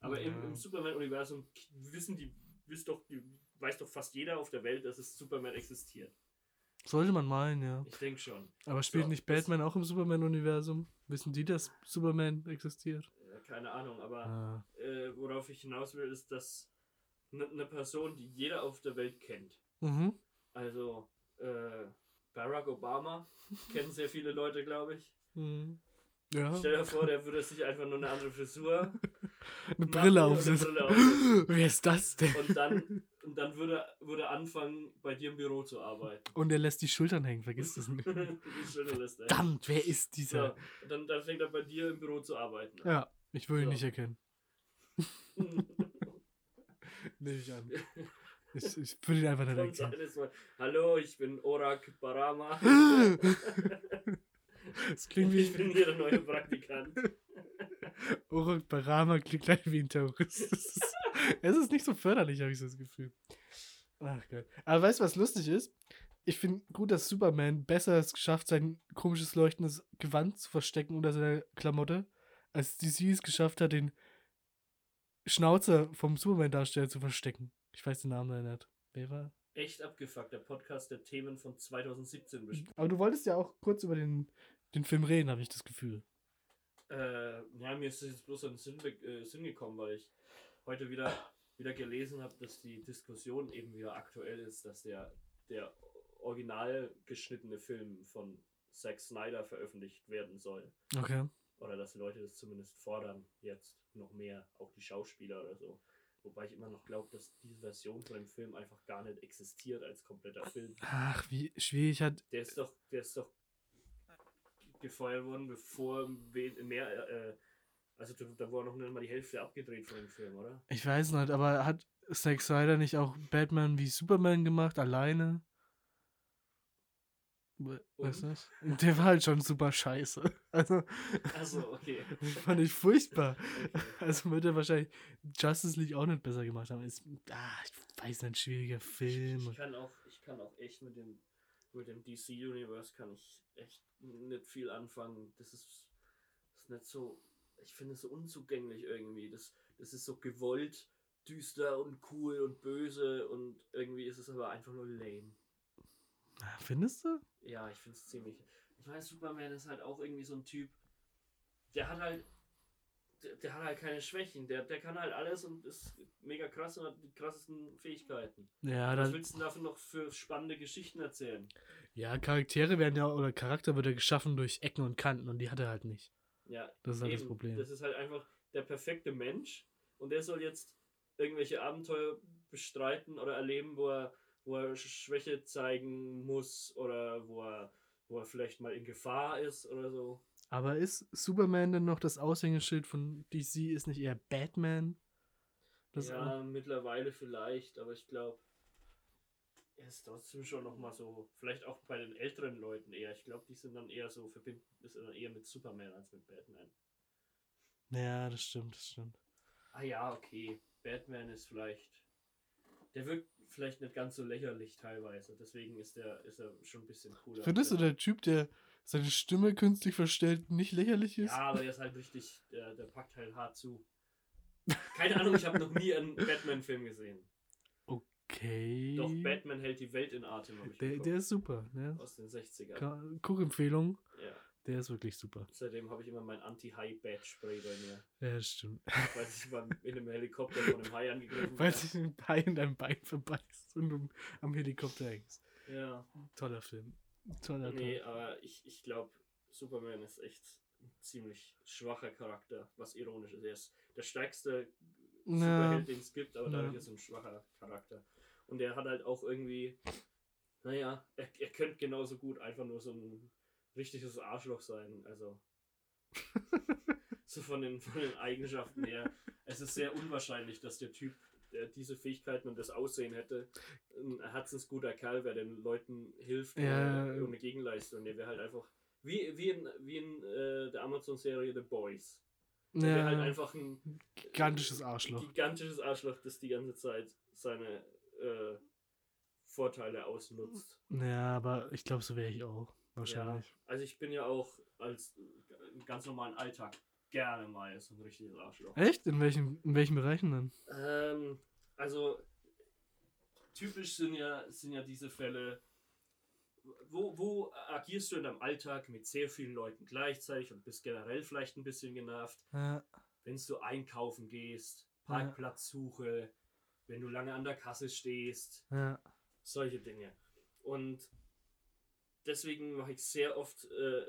Aber im, Ja. im Superman-Universum k- wissen die, wisst doch, weiß doch fast jeder auf der Welt, dass es Superman existiert. Sollte man meinen, ja. Ich denke schon. Aber spielt So, nicht Batman auch im Superman-Universum? Wissen die, dass Superman existiert? Ja, keine Ahnung, aber Ah. äh, worauf ich hinaus will, ist, dass eine ne Person, die jeder auf der Welt kennt, Mhm. also äh, Barack Obama, kennen sehr viele Leute, glaube ich. Mhm. Ja. Stell dir vor, der würde sich einfach nur eine andere Frisur Eine Brille aufsetzen. Aufsetzen. Wer ist das denn? und dann, und dann würde, würde anfangen, bei dir im Büro zu arbeiten. Und er lässt die Schultern hängen, vergiss das nicht. Die. Verdammt, wer ist dieser? und dann, dann fängt er bei dir im Büro zu arbeiten. an. Ja, ich würde ihn So. nicht erkennen. Nehme ich an. Ich, ich würde ihn einfach nicht erkennen. Hallo, ich bin Orak Barama. Das klingt Ich wie. bin hier der neue Praktikant. Uruk Barama klingt gleich wie ein Terrorist. Das ist, es ist nicht so förderlich, habe ich so das Gefühl. Ach Gott. Aber weißt du, was lustig ist? Ich finde gut, dass Superman besser es geschafft, sein komisches leuchtendes Gewand zu verstecken unter seiner Klamotte, als DC es geschafft hat, den Schnauzer vom Superman-Darsteller zu verstecken. Ich weiß den Namen leider nicht. Wer war? Echt abgefuckt, der Podcast der Themen von 2017 bestimmt. Aber du wolltest ja auch kurz über den, den Film reden, habe ich das Gefühl. Äh, ja, mir ist das jetzt bloß in den Sinn, äh, Sinn gekommen, weil ich heute wieder, wieder gelesen habe, dass die Diskussion eben wieder aktuell ist, dass der, der original geschnittene Film von Zack Snyder veröffentlicht werden soll. Okay. Oder dass die Leute das zumindest fordern, jetzt noch mehr, auch die Schauspieler oder so. Wobei ich immer noch glaube, dass diese Version von dem Film einfach gar nicht existiert als kompletter Film. Ach, wie schwierig hat. Der ist doch, der ist doch gefeuert worden, bevor mehr, äh, also da, war noch nicht mal die Hälfte abgedreht von dem Film, oder? Ich weiß nicht, aber hat Zack Snyder nicht auch Batman wie Superman gemacht, alleine? We- Weiß Und? nicht. Der war halt schon super scheiße. Also, Achso, okay. fand ich furchtbar. okay. Also würde er wahrscheinlich Justice League auch nicht besser gemacht haben. Ist, ah, ich weiß nicht, schwieriger Film. Ich kann auch, ich kann auch echt mit dem, mit dem DC Universe kann ich echt nicht viel anfangen. Das ist, ist nicht so, ich finde es so unzugänglich irgendwie. Das, das ist so gewollt, düster und cool und böse und irgendwie ist es aber einfach nur lame. Findest du? Ja, ich finde es ziemlich. Ich meine, Superman ist halt auch irgendwie so ein Typ, der hat halt. Der, der hat halt keine Schwächen. Der, der kann halt alles und ist mega krass und hat die krassesten Fähigkeiten. Ja, Was willst du dafür noch für spannende Geschichten erzählen? ja, Charaktere werden ja, oder Charakter wird ja geschaffen durch Ecken und Kanten und die hat er halt nicht. Ja, Das ist halt das eben. Problem. Das ist halt einfach der perfekte Mensch und der soll jetzt irgendwelche Abenteuer bestreiten oder erleben, wo er, wo er Schwäche zeigen muss oder wo er, wo er vielleicht mal in Gefahr ist oder so. Aber ist Superman denn noch das Aushängeschild von DC? Ist nicht eher Batman? Das ja, mittlerweile vielleicht, aber ich glaube, er ist trotzdem schon noch mal so, vielleicht auch bei den älteren Leuten eher. Ich glaube, die sind dann eher so verbinden, ist dann eher mit Superman als mit Batman. ja, das stimmt, das stimmt. Ah ja, okay. Batman ist vielleicht. Der wirkt vielleicht nicht ganz so lächerlich teilweise. Deswegen ist er ist er schon ein bisschen cooler. Findest du Der- der Typ, der seine Stimme künstlich verstellt, nicht lächerlich ist? Ja, aber er ist halt richtig. Der, der packt halt hart zu. Keine Ahnung, ich habe noch nie einen Batman-Film gesehen. Okay. Doch, Batman hält die Welt in Atem, der, der ist super, ne? Aus den 60ern. Ka- Guckempfehlung, Ja. der ist wirklich super. Seitdem habe ich immer mein Anti-High-Bat-Spray bei mir. Ja, stimmt. Falls ich beim, in einem Helikopter von einem Hai angegriffen Weil sich ein Bein in dein Bein verbeißt und du am Helikopter hängst. Ja. Toller Film. Toller, Nee, aber ich, ich glaube, Superman ist echt ein ziemlich schwacher Charakter, was ironisch ist. Er ist der stärkste Ja. Superheld, den es gibt, aber Ja. dadurch ist er ein schwacher Charakter. Und er hat halt auch irgendwie, naja, er, er könnte genauso gut einfach nur so ein richtiges Arschloch sein. Also, so von den, von den Eigenschaften her. Es ist sehr unwahrscheinlich, dass der Typ, der diese Fähigkeiten und das Aussehen hätte, ein herzensguter Kerl wäre, den Leuten hilft Ja. ohne, ohne Gegenleistung. Der wäre halt einfach, wie, wie in, wie in äh, der Amazon-Serie The Boys. Der wäre halt Ja, einfach ein gigantisches Arschloch. gigantisches Arschloch, das die ganze Zeit seine äh, Vorteile ausnutzt. Ja, aber ich glaube, so wäre ich auch. Wahrscheinlich. Ja, also ich bin ja auch als äh, ganz normalen Alltag gerne mal so ein richtiges Arschloch. Echt? In welchen, in welchen Bereichen dann? Ähm, also typisch sind ja, sind ja diese Fälle, wo, wo agierst du in deinem Alltag mit sehr vielen Leuten gleichzeitig und bist generell vielleicht ein bisschen genervt, Ja. wenn du einkaufen gehst, Parkplatzsuche, wenn du lange an der Kasse stehst, Ja. solche Dinge. Und deswegen mache ich sehr oft äh,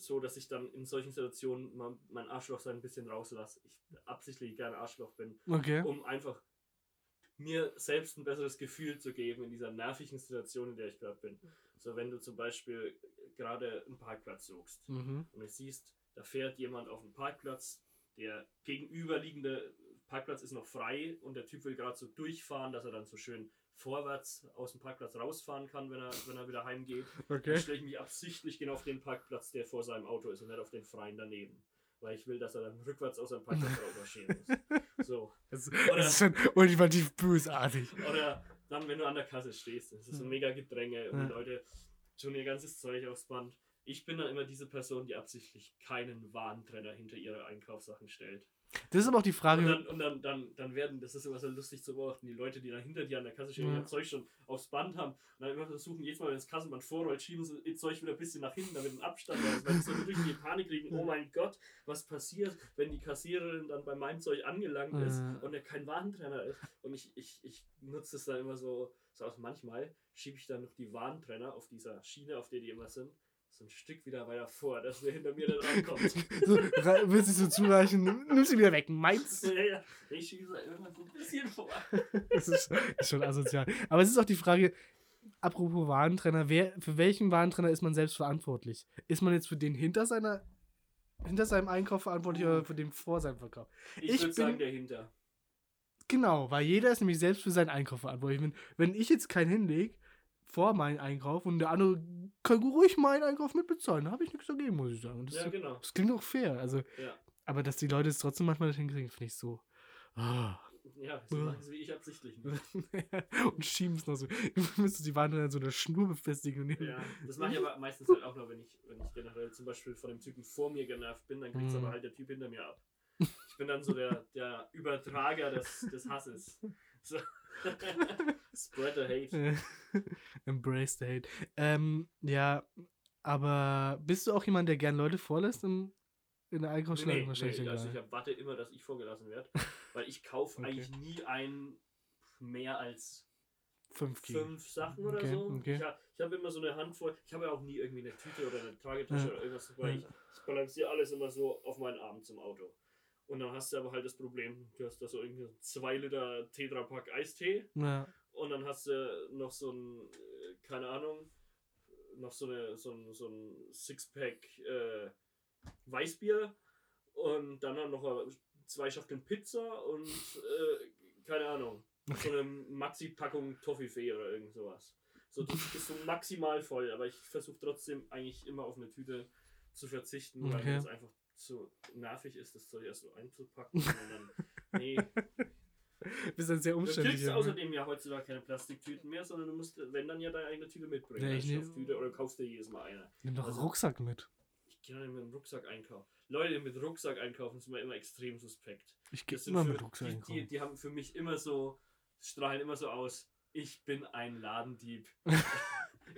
so, dass ich dann in solchen Situationen mal mein Arschloch so ein bisschen rauslasse. Ich absichtlich gerne Arschloch bin, Okay. um einfach mir selbst ein besseres Gefühl zu geben in dieser nervigen Situation, in der ich gerade bin. So, wenn du zum Beispiel gerade einen Parkplatz suchst Mhm. und du siehst, da fährt jemand auf den Parkplatz, der gegenüberliegende Parkplatz ist noch frei und der Typ will gerade so durchfahren, dass er dann so schön vorwärts aus dem Parkplatz rausfahren kann, wenn er, wenn er wieder heimgeht. Dann Okay. stelle ich mich absichtlich genau auf den Parkplatz, der vor seinem Auto ist und nicht auf den freien daneben. Weil ich will, dass er dann rückwärts aus seinem Parkplatz rausmarschieren muss. So. Das, Oder- das ist schon ultimativ bösartig. Oder dann, wenn du an der Kasse stehst, es ist so Ja. mega Gedränge und die Leute tun ihr ganzes Zeug aufs Band. Ich bin dann immer diese Person, die absichtlich keinen Warentrenner hinter ihre Einkaufssachen stellt. Das ist aber auch die Frage. Und dann, und dann, dann, dann werden, das ist immer so lustig zu beobachten, die Leute, die dann hinter dir an der Kasse stehen, Ja. ihr Zeug schon aufs Band haben und dann immer versuchen, jedes Mal, wenn das Kassenband vorrollt, schieben sie ihr Zeug wieder ein bisschen nach hinten, damit ein Abstand da ist, weil sie so wirklich in die Panik kriegen, oh mein Gott, was passiert, wenn die Kassiererin dann bei meinem Zeug angelangt ist Ja. und er kein Warentrenner ist. Und ich, ich, ich nutze es dann immer so, so aus manchmal schiebe ich dann noch die Warentrenner auf dieser Schiene, auf der die immer sind, so ein Stück wieder weiter vor, dass der hinter mir dann rankommt. so, willst du so zureichen? Nimm- Nimm sie wieder weg. Meins. ja, ja, ich schiebe da immer so ein bisschen vor. Das ist, ist schon asozial. Aber es ist auch die Frage, apropos Warentrenner, wer, für welchen Warentrenner ist man selbst verantwortlich? Ist man jetzt für den hinter seiner hinter seinem Einkauf verantwortlich oder für den vor seinem Verkauf? Ich, Ich würde sagen, dahinter. Genau, weil jeder ist nämlich selbst für seinen Einkauf verantwortlich. Wenn, wenn ich jetzt keinen hinlege vor meinen Einkauf und der andere kann ruhig meinen Einkauf mitbezahlen, da habe ich nichts dagegen, muss ich sagen. Das, Ja, genau. das klingt auch fair. Also, Ja, aber dass die Leute es trotzdem manchmal nicht hinkriegen, finde ich so. Ah. ja so machen sie wie ich absichtlich nicht. und schieben es noch so. Du müsstest die Wand an so einer Schnur befestigen. Und Ja, das mache ich aber meistens halt auch nur, wenn ich, wenn ich generell zum Beispiel von dem Typen vor mir genervt bin, dann kriegt Mhm. aber halt der Typ hinter mir ab. Ich bin dann so der, der Übertrager des, des Hasses. So. Spread the hate. Embrace the hate. Ähm, ja, aber bist du auch jemand, der gern Leute vorlässt im, in der Einkaufsschlange? Nee, Wahrscheinlich nee, also ich erwarte immer, dass ich vorgelassen werde, weil ich kaufe Okay. eigentlich nie ein mehr als Fünf fünf Sachen oder Okay, so. okay. Ich, ha- ich habe immer so eine Handvoll. Ich habe ja auch nie irgendwie eine Tüte oder eine Tragetasche Ja. oder irgendwas dabei. Ich, ich balanciere alles immer so auf meinen Arm zum Auto. Und dann hast du aber halt das Problem, du hast da so irgendwie 2 Liter Tetrapack Eistee Ja. und dann hast du noch so ein, äh, keine Ahnung, noch so, eine, so ein, so ein Sixpack äh, Weißbier und dann noch zwei Schachteln Pizza und äh, keine Ahnung, so eine Maxi-Packung Toffifee oder irgend sowas. So, das ist so maximal voll, aber ich versuche trotzdem eigentlich immer auf eine Tüte zu verzichten, weil Okay. mir das einfach so nervig ist, das Zeug erst so einzupacken. Dann, nee, Bist dann sehr Du umständlich. kriegst ja, ne? außerdem ja heutzutage keine Plastiktüten mehr, sondern du musst, wenn dann ja deine eigene Tüte mitbringen. Ja, ich Stofftüte, oder kaufst dir jedes Mal eine. Nimm doch einen also- Rucksack mit. Ich gehe nicht mit dem Rucksack einkaufen. Leute, mit Rucksack einkaufen, sind mir immer extrem suspekt. Ich gehe immer für, mit Rucksack die, einkaufen. die, die haben für mich immer so, strahlen immer so aus, ich bin ein Ladendieb.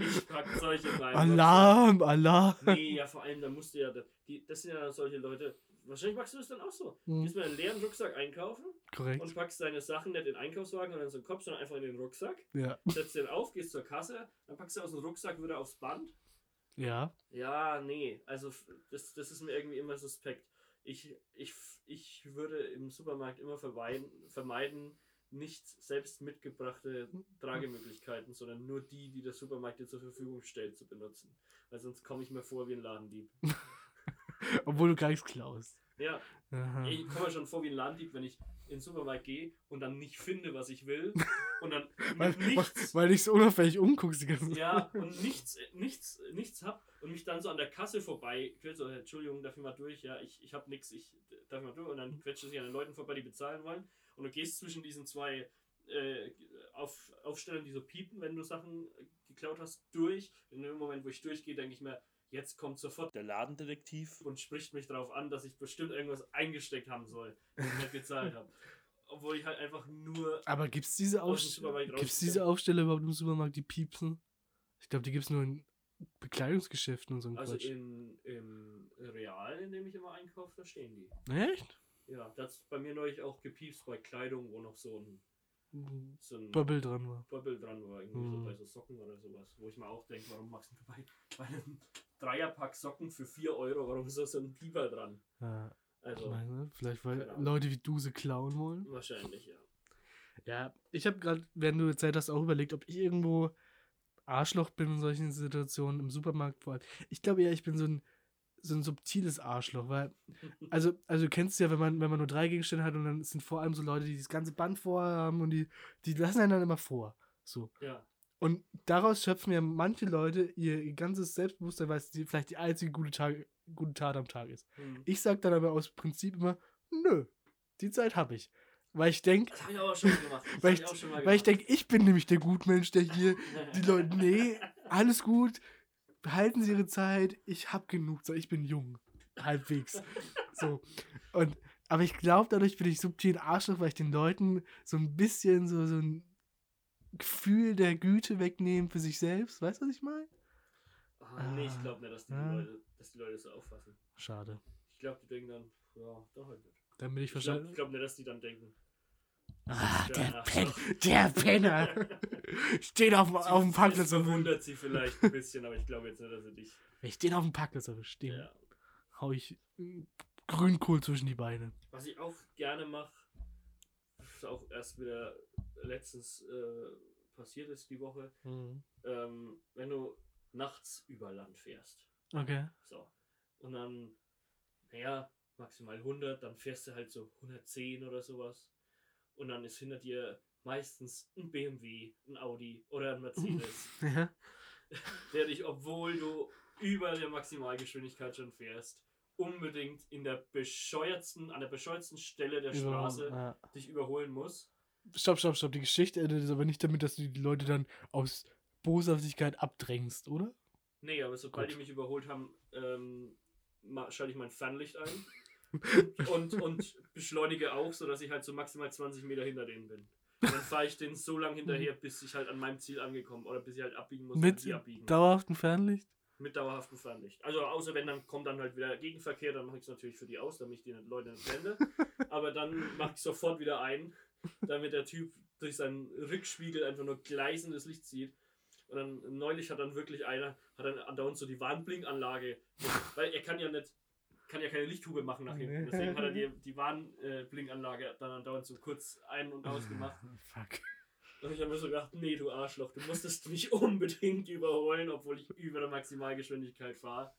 ich pack Zeug in meinen Alarm, Alarm. Nee, ja, vor allem, da musst du ja, die, das sind ja solche Leute, wahrscheinlich machst du das dann auch so. Du Hm, gehst mit einem leeren Rucksack einkaufen korrekt. und packst deine Sachen nicht in den Einkaufswagen oder in so einen Kopf, sondern einfach in den Rucksack. Ja. setzt den auf, gehst zur Kasse, dann packst du aus dem Rucksack wieder aufs Band. Ja. Ja, nee, also das, das ist mir irgendwie immer suspekt. Ich, ich, ich würde im Supermarkt immer vermeiden, vermeiden, nicht selbst mitgebrachte Tragemöglichkeiten, sondern nur die, die der Supermarkt dir zur Verfügung stellt, zu benutzen. Weil sonst komme ich mir vor wie ein Ladendieb. Obwohl du gar nichts klaust. Ja, Aha. ich komme mir schon vor wie ein Ladendieb, wenn ich in den Supermarkt gehe und dann nicht finde, was ich will und dann Weil, nichts weil dich so unauffällig umguckst die ganze Zeit. Ja, und nichts, nichts, nichts hab und mich dann so an der Kasse vorbei quetscht, so, Entschuldigung, darf ich mal durch? Ja, ich, ich hab nichts, ich darf ich mal durch. Und dann quetscht du sich an den Leuten vorbei, die bezahlen wollen. Und du gehst zwischen diesen zwei äh, auf, Aufstellern, die so piepen, wenn du Sachen äh, geklaut hast, durch. In dem Moment, wo ich durchgehe, denke ich mir, jetzt kommt sofort der Ladendetektiv und spricht mich darauf an, dass ich bestimmt irgendwas eingesteckt haben soll, das ich nicht gezahlt habe. Obwohl ich halt einfach nur. Aber gibt es diese, Aufst diese Aufsteller überhaupt im Supermarkt, die piepsen? Ich glaube, die gibt es nur in Bekleidungsgeschäften und so ein Also Quatsch. in, im Real, in dem ich immer einkaufe, da stehen die. Echt? Ja, das ist bei mir neulich auch gepiepst bei Kleidung, wo noch so ein, so ein Bubble dran war. Bubble dran war, irgendwie Mhm. so bei so Socken oder sowas. Wo ich mir auch denke, warum machst du bei, bei einem Dreierpack Socken für 4 Euro, warum ist da so ein Pieper dran? Ja, Also, meine, vielleicht weil. Leute wie du sie klauen wollen. wahrscheinlich, ja. Ja, ich habe gerade, während du Zeit hast, auch überlegt, ob ich irgendwo Arschloch bin in solchen Situationen im Supermarkt vor allem. Ich glaube eher, ich bin so ein, so ein subtiles Arschloch, weil, also, also du kennst ja, wenn man, wenn man nur drei Gegenstände hat und dann sind vor allem so Leute, die das ganze Band vorhaben und die, die lassen einen dann immer vor. So. Ja, Und daraus schöpfen ja manche Leute ihr ganzes Selbstbewusstsein, weil es die, vielleicht die einzige gute, Tag, gute Tat am Tag ist. hm. Ich sag dann aber aus Prinzip immer, nö, die Zeit habe ich. Weil ich denke, das habe ich auch schon gemacht. Das weil ich, weil ich gemacht. denke, ich bin nämlich der Gutmensch, der hier die Leute, nee, alles gut, behalten Sie Ihre Zeit, ich hab genug Zeit, ich bin jung, halbwegs. So. Und, aber ich glaube, dadurch bin ich subtil Arschloch, weil ich den Leuten so ein bisschen so, so ein Gefühl der Güte wegnehme für sich selbst. Weißt du, was ich meine? Ah, nee, ich glaube nicht, dass die, Ah. Leute, dass die Leute so auffassen. Schade. Ich glaube, die denken dann, ja, doch halt nicht. Dann bin ich Ich glaube nicht, dass die dann denken. Ah, der, Pen der Penner. Steht auf, auf dem Parkplatz. Es verwundert sie vielleicht ein bisschen, aber ich glaube jetzt nicht, dass sie dich. Wenn ich den auf dem Parkplatz erwische, Ja. hau ich äh, Grünkohl zwischen die Beine. Was ich auch gerne mache, ist auch erst wieder letztens äh, passiert ist die Woche, ähm, wenn du nachts über Land fährst. Okay. So. Und dann, naja, maximal 100, dann fährst du halt so 110 oder sowas. Und dann ist hinter dir meistens ein BMW, ein Audi oder ein Mercedes, Ja. der dich, obwohl du über der Maximalgeschwindigkeit schon fährst, unbedingt in der bescheuertsten, an der bescheuertsten Stelle der Straße Ja. dich überholen muss. Stopp, stopp, stopp. Die Geschichte endet aber nicht damit, dass du die Leute dann aus Boshaftigkeit abdrängst, oder? Nee, aber sobald Gut. die mich überholt haben, ähm, schalte ich mein Fernlicht ein und, und beschleunige auch, sodass ich halt so maximal 20 Meter hinter denen bin. Und dann fahre ich denen so lange hinterher, bis ich halt an meinem Ziel angekommen oder bis ich halt abbiegen muss Mit dauerhaftem Fernlicht? Mit dauerhaftem Fernlicht. Also außer wenn dann kommt dann halt wieder Gegenverkehr, dann mache ich es natürlich für die aus, damit ich die Leute nicht blende. Aber dann mache ich sofort wieder ein, damit der Typ durch seinen Rückspiegel einfach nur gleißendes Licht sieht. Und dann neulich hat dann wirklich einer, hat dann andauernd so die Warnblinkanlage, weil er kann ja nicht, kann ja keine Lichthube machen nach hinten. Deswegen hat er die, die Warnblinkanlage dann andauernd so kurz ein- und ausgemacht. Fuck. Und ich habe mir so gedacht, nee, du Arschloch, du musstest mich unbedingt überholen, obwohl ich über der Maximalgeschwindigkeit fahre.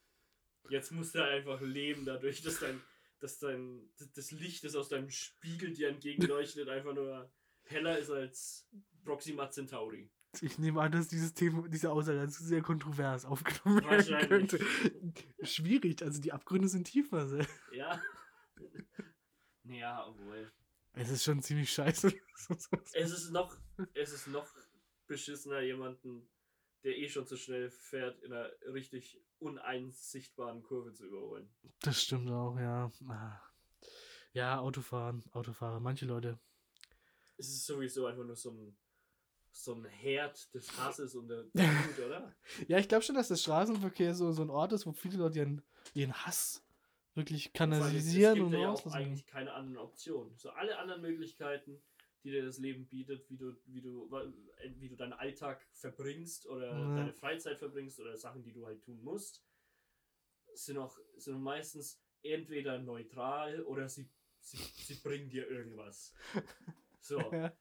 Jetzt musst du einfach leben dadurch, dass dein, dass dein, das Licht, das aus deinem Spiegel dir entgegenleuchtet, einfach nur heller ist als Proxima Centauri. Ich nehme an, dass dieses Thema, diese Aussage sehr kontrovers aufgenommen werden könnte. Schwierig, also die Abgründe sind tief, Marcel. Ja. naja, obwohl. Es ist schon ziemlich scheiße. Es ist noch, es ist noch beschissener, jemanden, der eh schon zu schnell fährt, in einer richtig uneinsichtbaren Kurve zu überholen. Das stimmt auch, ja. Ah. Ja, Autofahren, Autofahrer. Manche Leute. Es ist sowieso einfach nur so ein, so ein Herd des Hasses und der Wut, oder? Ja, ich glaube schon, dass der Straßenverkehr so, so ein Ort ist, wo viele Leute ihren, ihren Hass wirklich kanalisieren es und gibt ja auch eigentlich keine anderen Optionen. So alle anderen Möglichkeiten, die dir das Leben bietet, wie du, wie du, wie du deinen Alltag verbringst oder Ja. deine Freizeit verbringst oder Sachen, die du halt tun musst, sind auch sind meistens entweder neutral oder sie, sie, sie bringen dir irgendwas. So. Ja.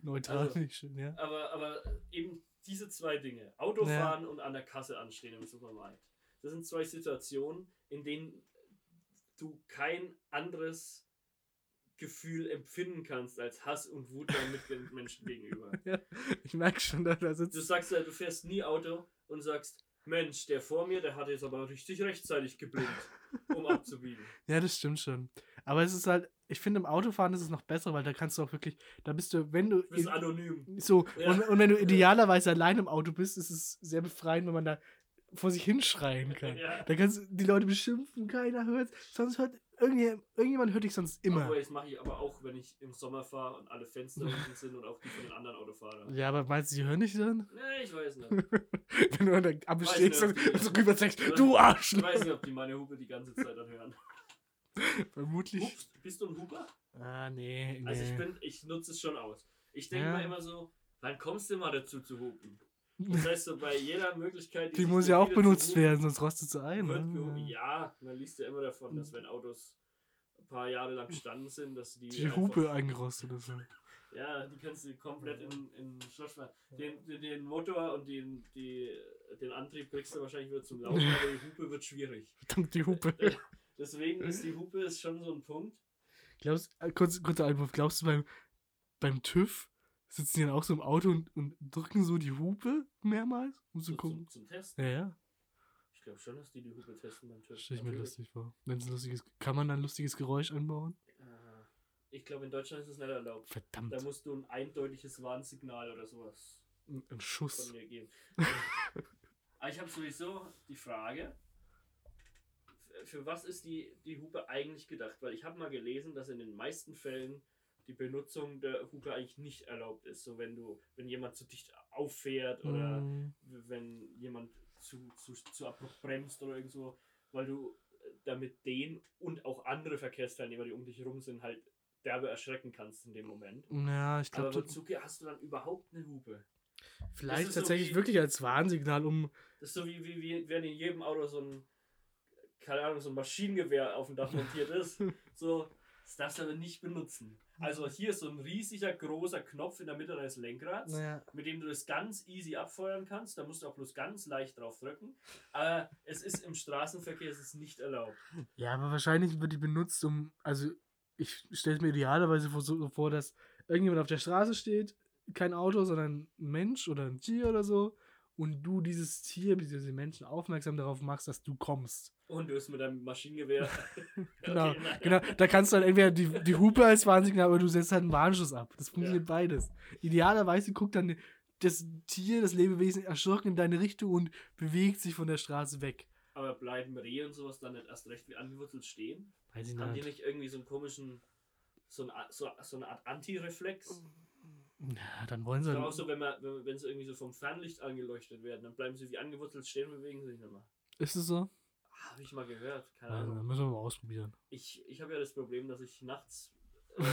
Neutral Also- nicht schön, ja. Aber, aber eben diese zwei Dinge, Autofahren und an der Kasse anstehen im Supermarkt, das sind zwei Situationen, in denen du kein anderes Gefühl empfinden kannst als Hass und Wut deinen Mitmenschen gegenüber. Ich merke schon, da, da sitzt. Du sagst ja, du fährst nie Auto und sagst, Mensch, der vor mir, der hat jetzt aber richtig rechtzeitig geblinkt, um abzubiegen. Ja, das stimmt schon. Aber es ist halt, ich finde im Autofahren ist es noch besser, weil da kannst du auch wirklich, da bist du, wenn du. Du bist anonym. so, Ja. und, und wenn du idealerweise allein im Auto bist, ist es sehr befreiend, wenn man da vor sich hinschreien kann. Ja. Da kannst du die Leute beschimpfen, keiner hört. Sonst hört irgendjemand, irgendjemand hört dich sonst immer. Obwohl, das mache ich aber auch, wenn ich im Sommer fahre und alle Fenster unten sind und auch die von den anderen Autofahrern. Ja, aber meinst du, die hören dich dann? Nee, ich weiß nicht. Wenn du an der Ampel Weiß stehst nicht, und, so rüber sagst, du Arschloch. Ich weiß nicht, ob die meine Hupe die ganze Zeit dann hören. Vermutlich. Hups, bist du ein Huper? Ah, nee, nee. Also ich bin, ich nutze es schon aus. Ich denke Ja. mal immer so, wann kommst du mal dazu zu hupen? Das heißt so bei jeder Möglichkeit, die sich muss ja auch benutzt hupen, werden, sonst rostet sie ein. Ne? Ja, man liest ja immer davon, dass wenn Autos ein paar Jahre lang gestanden sind, dass die Die Hupe eingerostet ist. Ja, die kannst du komplett in, in Schloss. Den, den, den Motor und den, die, den Antrieb kriegst du wahrscheinlich wieder zum Laufen, aber die Hupe wird schwierig. Verdammt, die Hupe. Deswegen ist die Hupe ist schon so ein Punkt. Glaubst, äh, kurz, kurzer Einwurf, glaubst du beim, beim TÜV sitzen die dann auch so im Auto und, und drücken so die Hupe mehrmals, um zu So gucken? zum, zum Testen. Ja, ja. Ich glaube schon, dass die die Hupe testen beim TÜV. Stell ich mir lustig vor. Wenn's ein lustiges, kann man da ein lustiges Geräusch einbauen? Äh, Ich glaube, in Deutschland ist es nicht erlaubt. Verdammt. Da musst du ein eindeutiges Warnsignal oder sowas Ein, ein von Schuss. mir geben. Aber ich habe sowieso die Frage, für was ist die, die Hupe eigentlich gedacht? Weil ich habe mal gelesen, dass in den meisten Fällen die Benutzung der Hupe eigentlich nicht erlaubt ist. So wenn du, wenn jemand zu dicht auffährt oder Mm, wenn jemand zu, zu, zu abrupt bremst oder irgend so, weil du äh, damit den und auch andere Verkehrsteilnehmer, die um dich herum sind, halt derbe erschrecken kannst in dem Moment. ja, ich Aber glaube, wozu hast du dann überhaupt eine Hupe? vielleicht ist so tatsächlich wie- wirklich als Warnsignal, um. Das ist so wie, wie, wie wenn in jedem Auto so ein, keine Ahnung, so ein Maschinengewehr auf dem Dach montiert ist. So, das darfst du aber nicht benutzen. Also hier ist so ein riesiger, großer Knopf in der Mitte deines Lenkrads, Naja, mit dem du das ganz easy abfeuern kannst. Da musst du auch bloß ganz leicht drauf drücken. Aber es ist im Straßenverkehr es ist nicht erlaubt. Ja, aber wahrscheinlich wird die benutzt, um. Also, ich stelle es mir idealerweise vor, so vor, dass irgendjemand auf der Straße steht, kein Auto, sondern ein Mensch oder ein Tier oder so, und du dieses Tier, bzw. Menschen aufmerksam darauf machst, dass du kommst. Und du bist mit deinem Maschinengewehr. Genau, Okay, genau. Da kannst du dann entweder die, die Hupe als Warnsignal, aber du setzt halt einen Warnschuss ab. Das funktioniert beides. Idealerweise guckt dann das Tier, das Lebewesen erschrocken in deine Richtung und bewegt sich von der Straße weg. Aber bleiben Rehe und sowas dann nicht erst recht wie angewurzelt stehen? Weiß ich Haben die nicht. nicht irgendwie so einen komischen, so, Art- so, so eine Art Antireflex? Ja, dann wollen sie Aber auch so, wenn, man, wenn, wenn sie irgendwie so vom Fernlicht angeleuchtet werden, dann bleiben sie wie angewurzelt stehen und bewegen sich nicht mehr. Ist es so? Habe ich mal gehört, keine Ja, dann Ahnung. müssen wir mal ausprobieren. Ich, ich habe ja das Problem, dass ich nachts, äh,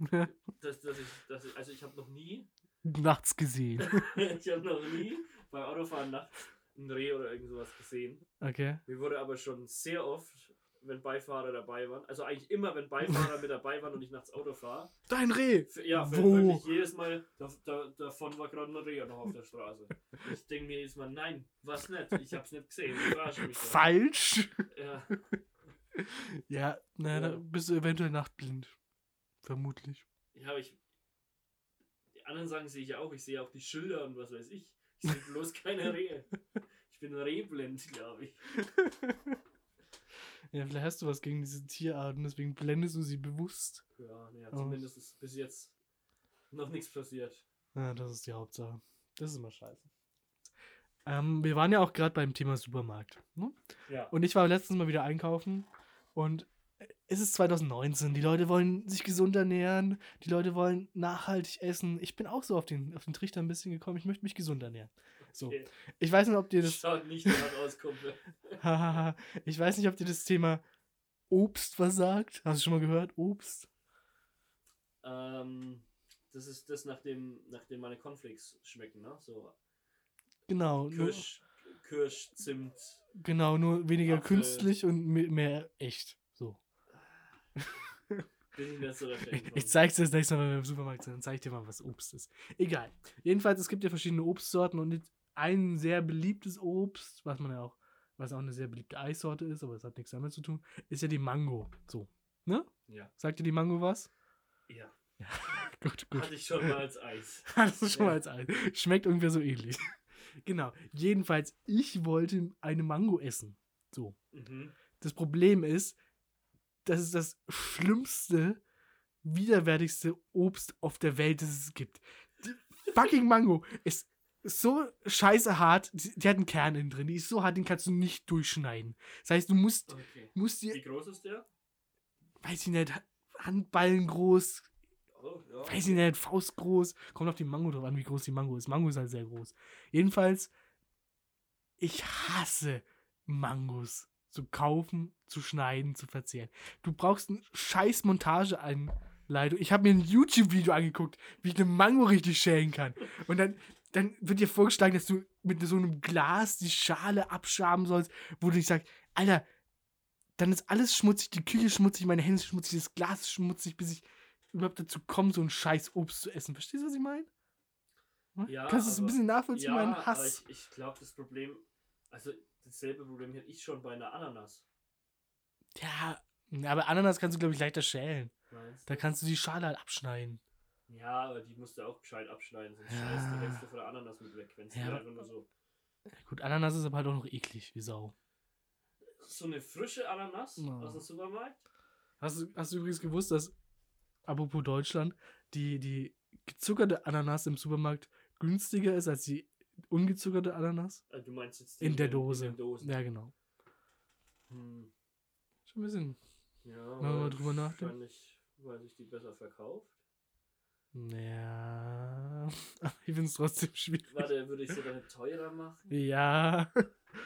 dass, dass ich, dass ich, also ich habe noch nie, Nachts gesehen. ich habe noch nie beim Autofahren nachts ein Reh oder irgend sowas gesehen. Okay. Mir wurde aber schon sehr oft, wenn Beifahrer dabei waren, also eigentlich immer, wenn Beifahrer mit dabei waren und ich nachts Auto fahre, Dein Reh! Für- Ja, für, Wo? wirklich jedes Mal, da, da, davon war gerade ein Reh noch auf der Straße. Ich denke mir jedes Mal, nein, was nicht, ich hab's nicht gesehen. Falsch! Ja, Ja, naja, Ja. da bist du eventuell nachtblind. Vermutlich. ja, aber ich. Die anderen sagen, sehe ich auch, ich sehe auch die Schilder und was weiß ich. Ich sehe bloß keine Rehe. Ich bin rehblind, glaube ich. Ja, vielleicht hast du was gegen diese Tierarten, deswegen blendest du sie bewusst. Ja, naja, Oh. zumindest ist bis jetzt noch nichts passiert. Ja, das ist die Hauptsache. Das ist immer scheiße. Ähm, wir waren ja auch gerade beim Thema Supermarkt. Ne? Ja. Und ich war letztens mal wieder einkaufen und es ist 2019. Die Leute wollen sich gesund ernähren, die Leute wollen nachhaltig essen. Ich bin auch so auf den, auf den Trichter ein bisschen gekommen. Ich möchte mich gesund ernähren. So. Ich weiß nicht, ob dir das. Schaut nicht aus, Kumpel. Ich weiß nicht, ob dir das Thema Obst was sagt. Hast du schon mal gehört? Obst? Ähm, das ist das, nachdem, meine Cornflakes schmecken, ne? So Genau. Nur, Kirsch, Kirsch, Zimt. genau, nur weniger Apfel. künstlich und me- mehr echt. So. Bin ich nicht so der Fan von. Ich zeig's dir das nächste Mal, wenn wir im Supermarkt sind. Dann zeig ich dir mal, was Obst ist. Egal. Jedenfalls, es gibt ja verschiedene Obstsorten und ein sehr beliebtes Obst, was man ja auch, was auch eine sehr beliebte Eissorte ist, aber das hat nichts damit zu tun, ist ja die Mango. So. Ne? Ja. Sagt dir die Mango was? ja. Gut, gut. Hatte ich schon mal als Eis. Das ist schon Ja. mal als Eis. Schmeckt ungefähr so ähnlich. genau. Jedenfalls, ich wollte eine Mango essen. So. Mhm. Das Problem ist, das ist das schlimmste, widerwärtigste Obst auf der Welt, das es gibt. Die fucking Mango ist so scheiße hart. Die, die hat einen Kern innen drin. Die ist so hart, den kannst du nicht durchschneiden. Das heißt, du musst, Okay. musst dir, Wie groß ist der? weiß ich nicht, Handballen groß, Oh, ja. weiß ich nicht, Faust groß. Kommt auf die Mango drauf an, wie groß die Mango ist. Mango ist halt sehr groß. Jedenfalls, ich hasse Mangos zu kaufen, zu schneiden, zu verzehren. Du brauchst eine scheiß Montageanleitung. Ich habe mir ein YouTube-Video angeguckt, wie ich eine Mango richtig schälen kann. Und dann, dann wird dir vorgeschlagen, dass du mit so einem Glas die Schale abschaben sollst, wo du nicht sagst, Alter, dann ist alles schmutzig, die Küche schmutzig, meine Hände schmutzig, das Glas ist schmutzig, bis ich überhaupt dazu komme, so ein scheiß Obst zu essen. Verstehst du, was ich meine? Hm? Ja, Kannst du es ein bisschen nachvollziehen, ja, meinen aber Hass? ich, ich glaube, das Problem, also dasselbe Problem hätte ich schon bei einer Ananas. Ja, aber Ananas kannst du, glaube ich, leichter schälen. Meinst Da kannst du die Schale halt abschneiden. Ja, aber die musst du auch gescheit abschneiden, sonst Ja. schmeißt die Hälfte von der Ananas mit weg, wenn es Ja, einfach nur so. Gut, Ananas ist aber halt auch noch eklig, wie Sau. So eine frische Ananas Ja. aus dem Supermarkt? Hast du, hast du übrigens gewusst, dass, apropos Deutschland, die, die gezuckerte Ananas im Supermarkt günstiger ist als die ungezuckerte Ananas? Äh, Du meinst jetzt die In der In Dose. Dosen. Ja, genau. Hm. Schon ein bisschen. Ja, Wenn man drüber nachdenkt. Wahrscheinlich, weil sich die besser verkauft. Ja. Ich finde es trotzdem schwierig. Warte, würde ich sie dann teurer machen? Ja.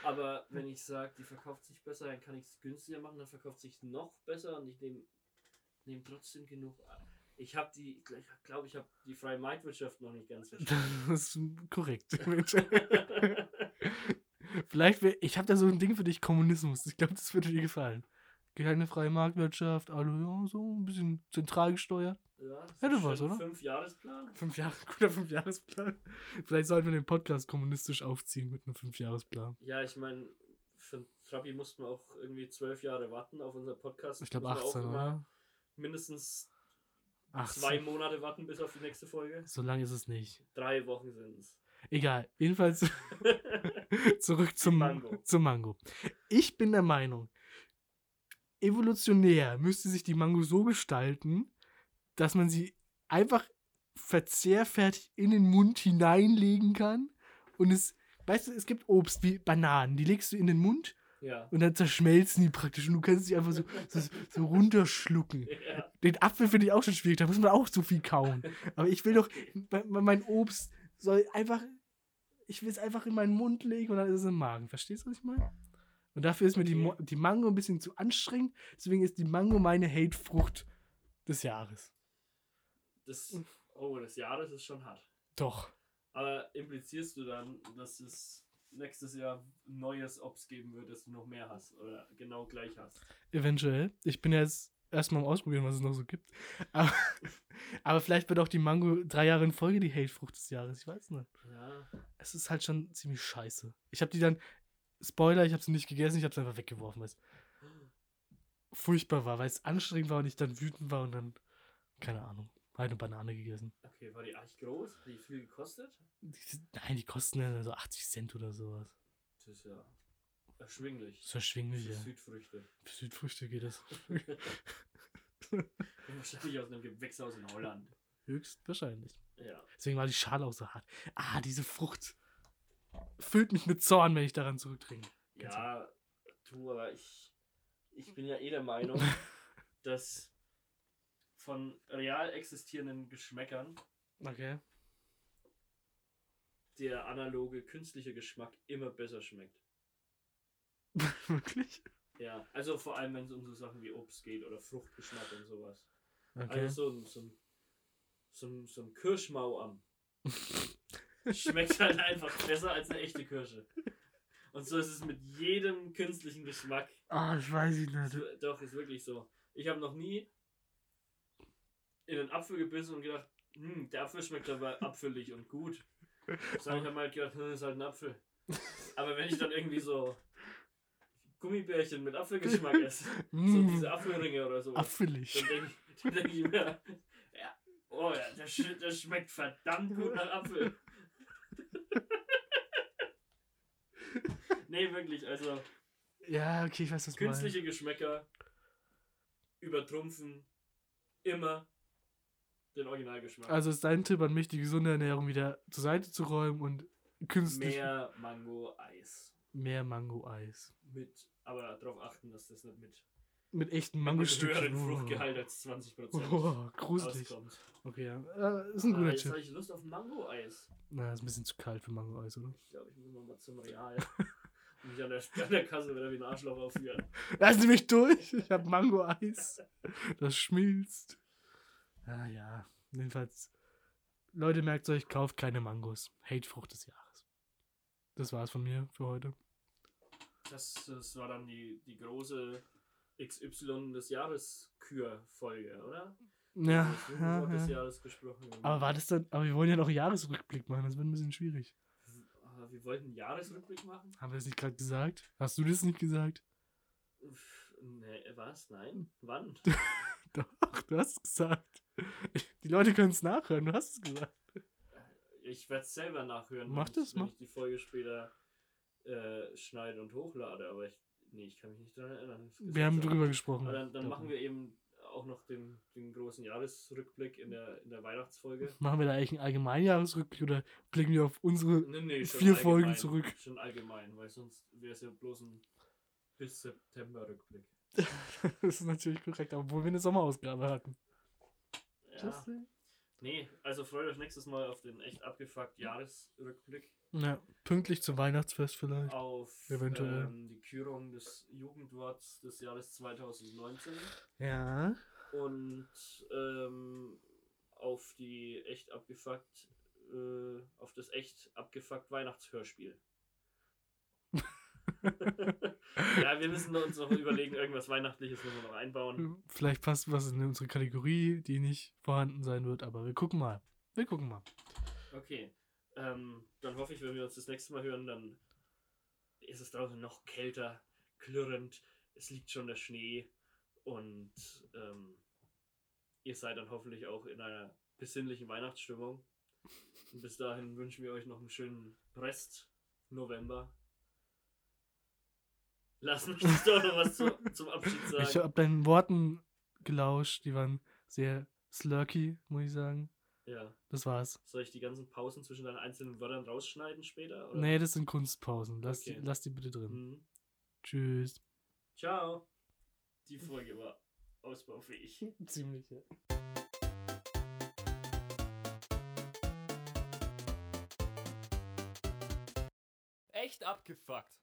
Aber wenn ich sage, die verkauft sich besser, dann kann ich es günstiger machen, dann verkauft sich noch besser und ich nehme nehm trotzdem genug. Ich habe die, ich glaube, ich habe die freie Marktwirtschaft noch nicht ganz verstanden. Das ist korrekt. Vielleicht, wär, ich habe da so ein Ding für dich, Kommunismus. Ich glaube, das würde dir gefallen. Keine freie Marktwirtschaft, alle ja, so ein bisschen zentral gesteuert. Ja, ist was, schon oder? Fünf Jahresplan? Fünf Jahre, guter Fünfjahresplan. Vielleicht sollten wir den Podcast kommunistisch aufziehen mit einem Fünfjahresplan. Ja, ich meine, für Trabi mussten wir auch irgendwie zwölf Jahre warten auf unser Podcast. Ich glaube Müssen wir auch 18, immer oder? Mindestens 18. zwei Monate warten bis auf die nächste Folge. So lange ist es nicht. Drei Wochen sind es. Egal. Jedenfalls zurück zum Mango. Zum Mango. Ich bin der Meinung, evolutionär müsste sich die Mango so gestalten, dass man sie einfach verzehrfertig in den Mund hineinlegen kann und es, weißt du, es gibt Obst wie Bananen, die legst du in den Mund Ja. und dann zerschmelzen die praktisch und du kannst sie einfach so, so, so runterschlucken. ja. Den Apfel finde ich auch schon schwierig, da muss man auch so viel kauen. Aber ich will doch, me- me- mein Obst soll einfach, ich will es einfach in meinen Mund legen und dann ist es im Magen. Verstehst du, was ich meine? Und dafür ist mir die, Mo- die Mango ein bisschen zu anstrengend. Deswegen ist die Mango meine Hate-Frucht des Jahres. Das, oh, das Jahr, das ist schon hart. Doch. Aber implizierst du dann, dass es nächstes Jahr neues Obst geben wird, das du noch mehr hast oder genau gleich hast? Eventuell. Ich bin ja jetzt erstmal am Ausprobieren, was es noch so gibt. Aber, aber vielleicht wird auch die Mango drei Jahre in Folge die Hate-Frucht des Jahres. Ich weiß nicht. Ja. es ist halt schon ziemlich scheiße. Ich habe die dann, Spoiler, ich habe sie nicht gegessen, ich habe sie einfach weggeworfen, weil es furchtbar war, weil es anstrengend war und ich dann wütend war und dann, keine Ahnung, halt eine Banane gegessen. Okay, war die echt groß? Hat die viel gekostet? Die, nein, die kosten ja so 80 Cent oder sowas. Das ist ja erschwinglich. Das ist erschwinglich, Für ja. Südfrüchte. Für Südfrüchte geht das. Wahrscheinlich aus einem Gewächshaus in Holland. Höchstwahrscheinlich. Ja. Deswegen war die Schale auch so hart. Ah, diese Frucht füllt mich mit Zorn, wenn ich daran zurücktrinke. Ja, du, aber ich, ich bin ja eh der Meinung, dass von real existierenden Geschmäckern Okay. der analoge künstliche Geschmack immer besser schmeckt. Wirklich? Ja, also vor allem, wenn es um so Sachen wie Obst geht oder Fruchtgeschmack und sowas. Okay. Also so ein, so ein, so ein, so ein schmeckt halt einfach besser als eine echte Kirsche. Und so ist es mit jedem künstlichen Geschmack. Ah, ich weiß ich nicht. Doch, ist wirklich so. Ich habe noch nie in einen Apfel gebissen und gedacht, hm, der Apfel schmeckt aber apfelig und gut. Sondern ich habe halt gedacht, hm, das ist halt ein Apfel. Aber wenn ich dann irgendwie so Gummibärchen mit Apfelgeschmack esse, so Mm, diese Apfelringe oder so, Apfelig. dann denke ich, denk ich mir, ja, oh ja, das, sch das schmeckt verdammt gut nach Apfel. nee, wirklich, also Ja, okay, ich weiß, was künstliche Geschmäcker übertrumpfen immer den Originalgeschmack. Also ist dein Tipp an mich, die gesunde Ernährung wieder zur Seite zu räumen und künstlich mehr Mango-Eis. mehr Mango-Eis. Mit, aber darauf achten, dass das nicht mit, Mit echten mit Mangostückchen. höheren Fruchtgehalt als 20% Oh, gruselig. auskommt. Okay, ja. Äh, ist ein Ah, guter jetzt Tipp. habe ich Lust auf Mango-Eis. Na, ist ein bisschen zu kalt für Mango-Eis, oder? Ich glaube, ich muss noch mal zum Real. und mich an der, an der Kasse wieder wie ein Arschloch aufführen. Lassen Sie mich durch! Ich hab Mango-Eis. Das schmilzt. Ah ja. Jedenfalls, Leute, merkt euch, kauft keine Mangos. Hatefrucht des Jahres. Das war's von mir für heute. Das, das war dann die, die große XY des Jahres Kür-Folge, oder? Ja, ja, des ja. Jahres gesprochen. Aber war das dann. Aber wir wollen ja noch einen Jahresrückblick machen, das wird ein bisschen schwierig. Wir wollten einen Jahresrückblick machen? Haben wir das nicht gerade gesagt? Hast du das nicht gesagt? Nee, was? Nein? Wann? Doch, du hast es gesagt. Die Leute können es nachhören, du hast es gesagt. Ich werde es selber nachhören, Mach wenn, das, ich, wenn mach. ich die Folge später äh, schneide und hochlade. Aber ich, nee, ich kann mich nicht daran erinnern. Wir haben drüber gesprochen. Aber dann, dann machen wir eben auch noch den, den großen Jahresrückblick in der, in der Weihnachtsfolge. Machen wir da eigentlich einen Allgemeinjahresrückblick oder blicken wir auf unsere. Nee, nee, Vier Folgen zurück. Schon allgemein, weil sonst wäre es ja bloß ein bis September Rückblick. das ist natürlich korrekt, obwohl wir eine Sommerausgabe hatten. Ja. Nee, also freut euch nächstes Mal auf den echt abgefuckt Jahresrückblick. Ja, pünktlich zum Weihnachtsfest vielleicht. Auf Eventuell. ähm, die Kürung des Jugendworts des Jahres 2019 Ja. und ähm, auf die echt abgefuckt, äh, auf das echt abgefuckt Weihnachtshörspiel. Ja, wir müssen uns noch überlegen, irgendwas Weihnachtliches müssen wir noch einbauen. Vielleicht passt was in unsere Kategorie, die nicht vorhanden sein wird, aber wir gucken mal. Wir gucken mal. Okay. Ähm, dann hoffe ich, wenn wir uns das nächste Mal hören, dann ist es draußen noch kälter, klirrend, es liegt schon der Schnee und ähm, ihr seid dann hoffentlich auch in einer besinnlichen Weihnachtsstimmung. Und bis dahin wünschen wir euch noch einen schönen Rest November. Lass mich doch noch was zu, zum Abschied sagen. Ich habe deinen Worten gelauscht, die waren sehr slurky, muss ich sagen. ja. Das war's. Soll ich die ganzen Pausen zwischen deinen einzelnen Wörtern rausschneiden später? Oder? Nee, das sind Kunstpausen. Lass, Okay. die, lass die bitte drin. Mhm. Tschüss. Ciao. Die Folge war ausbaufähig. Ziemlich, ja. Echt abgefuckt.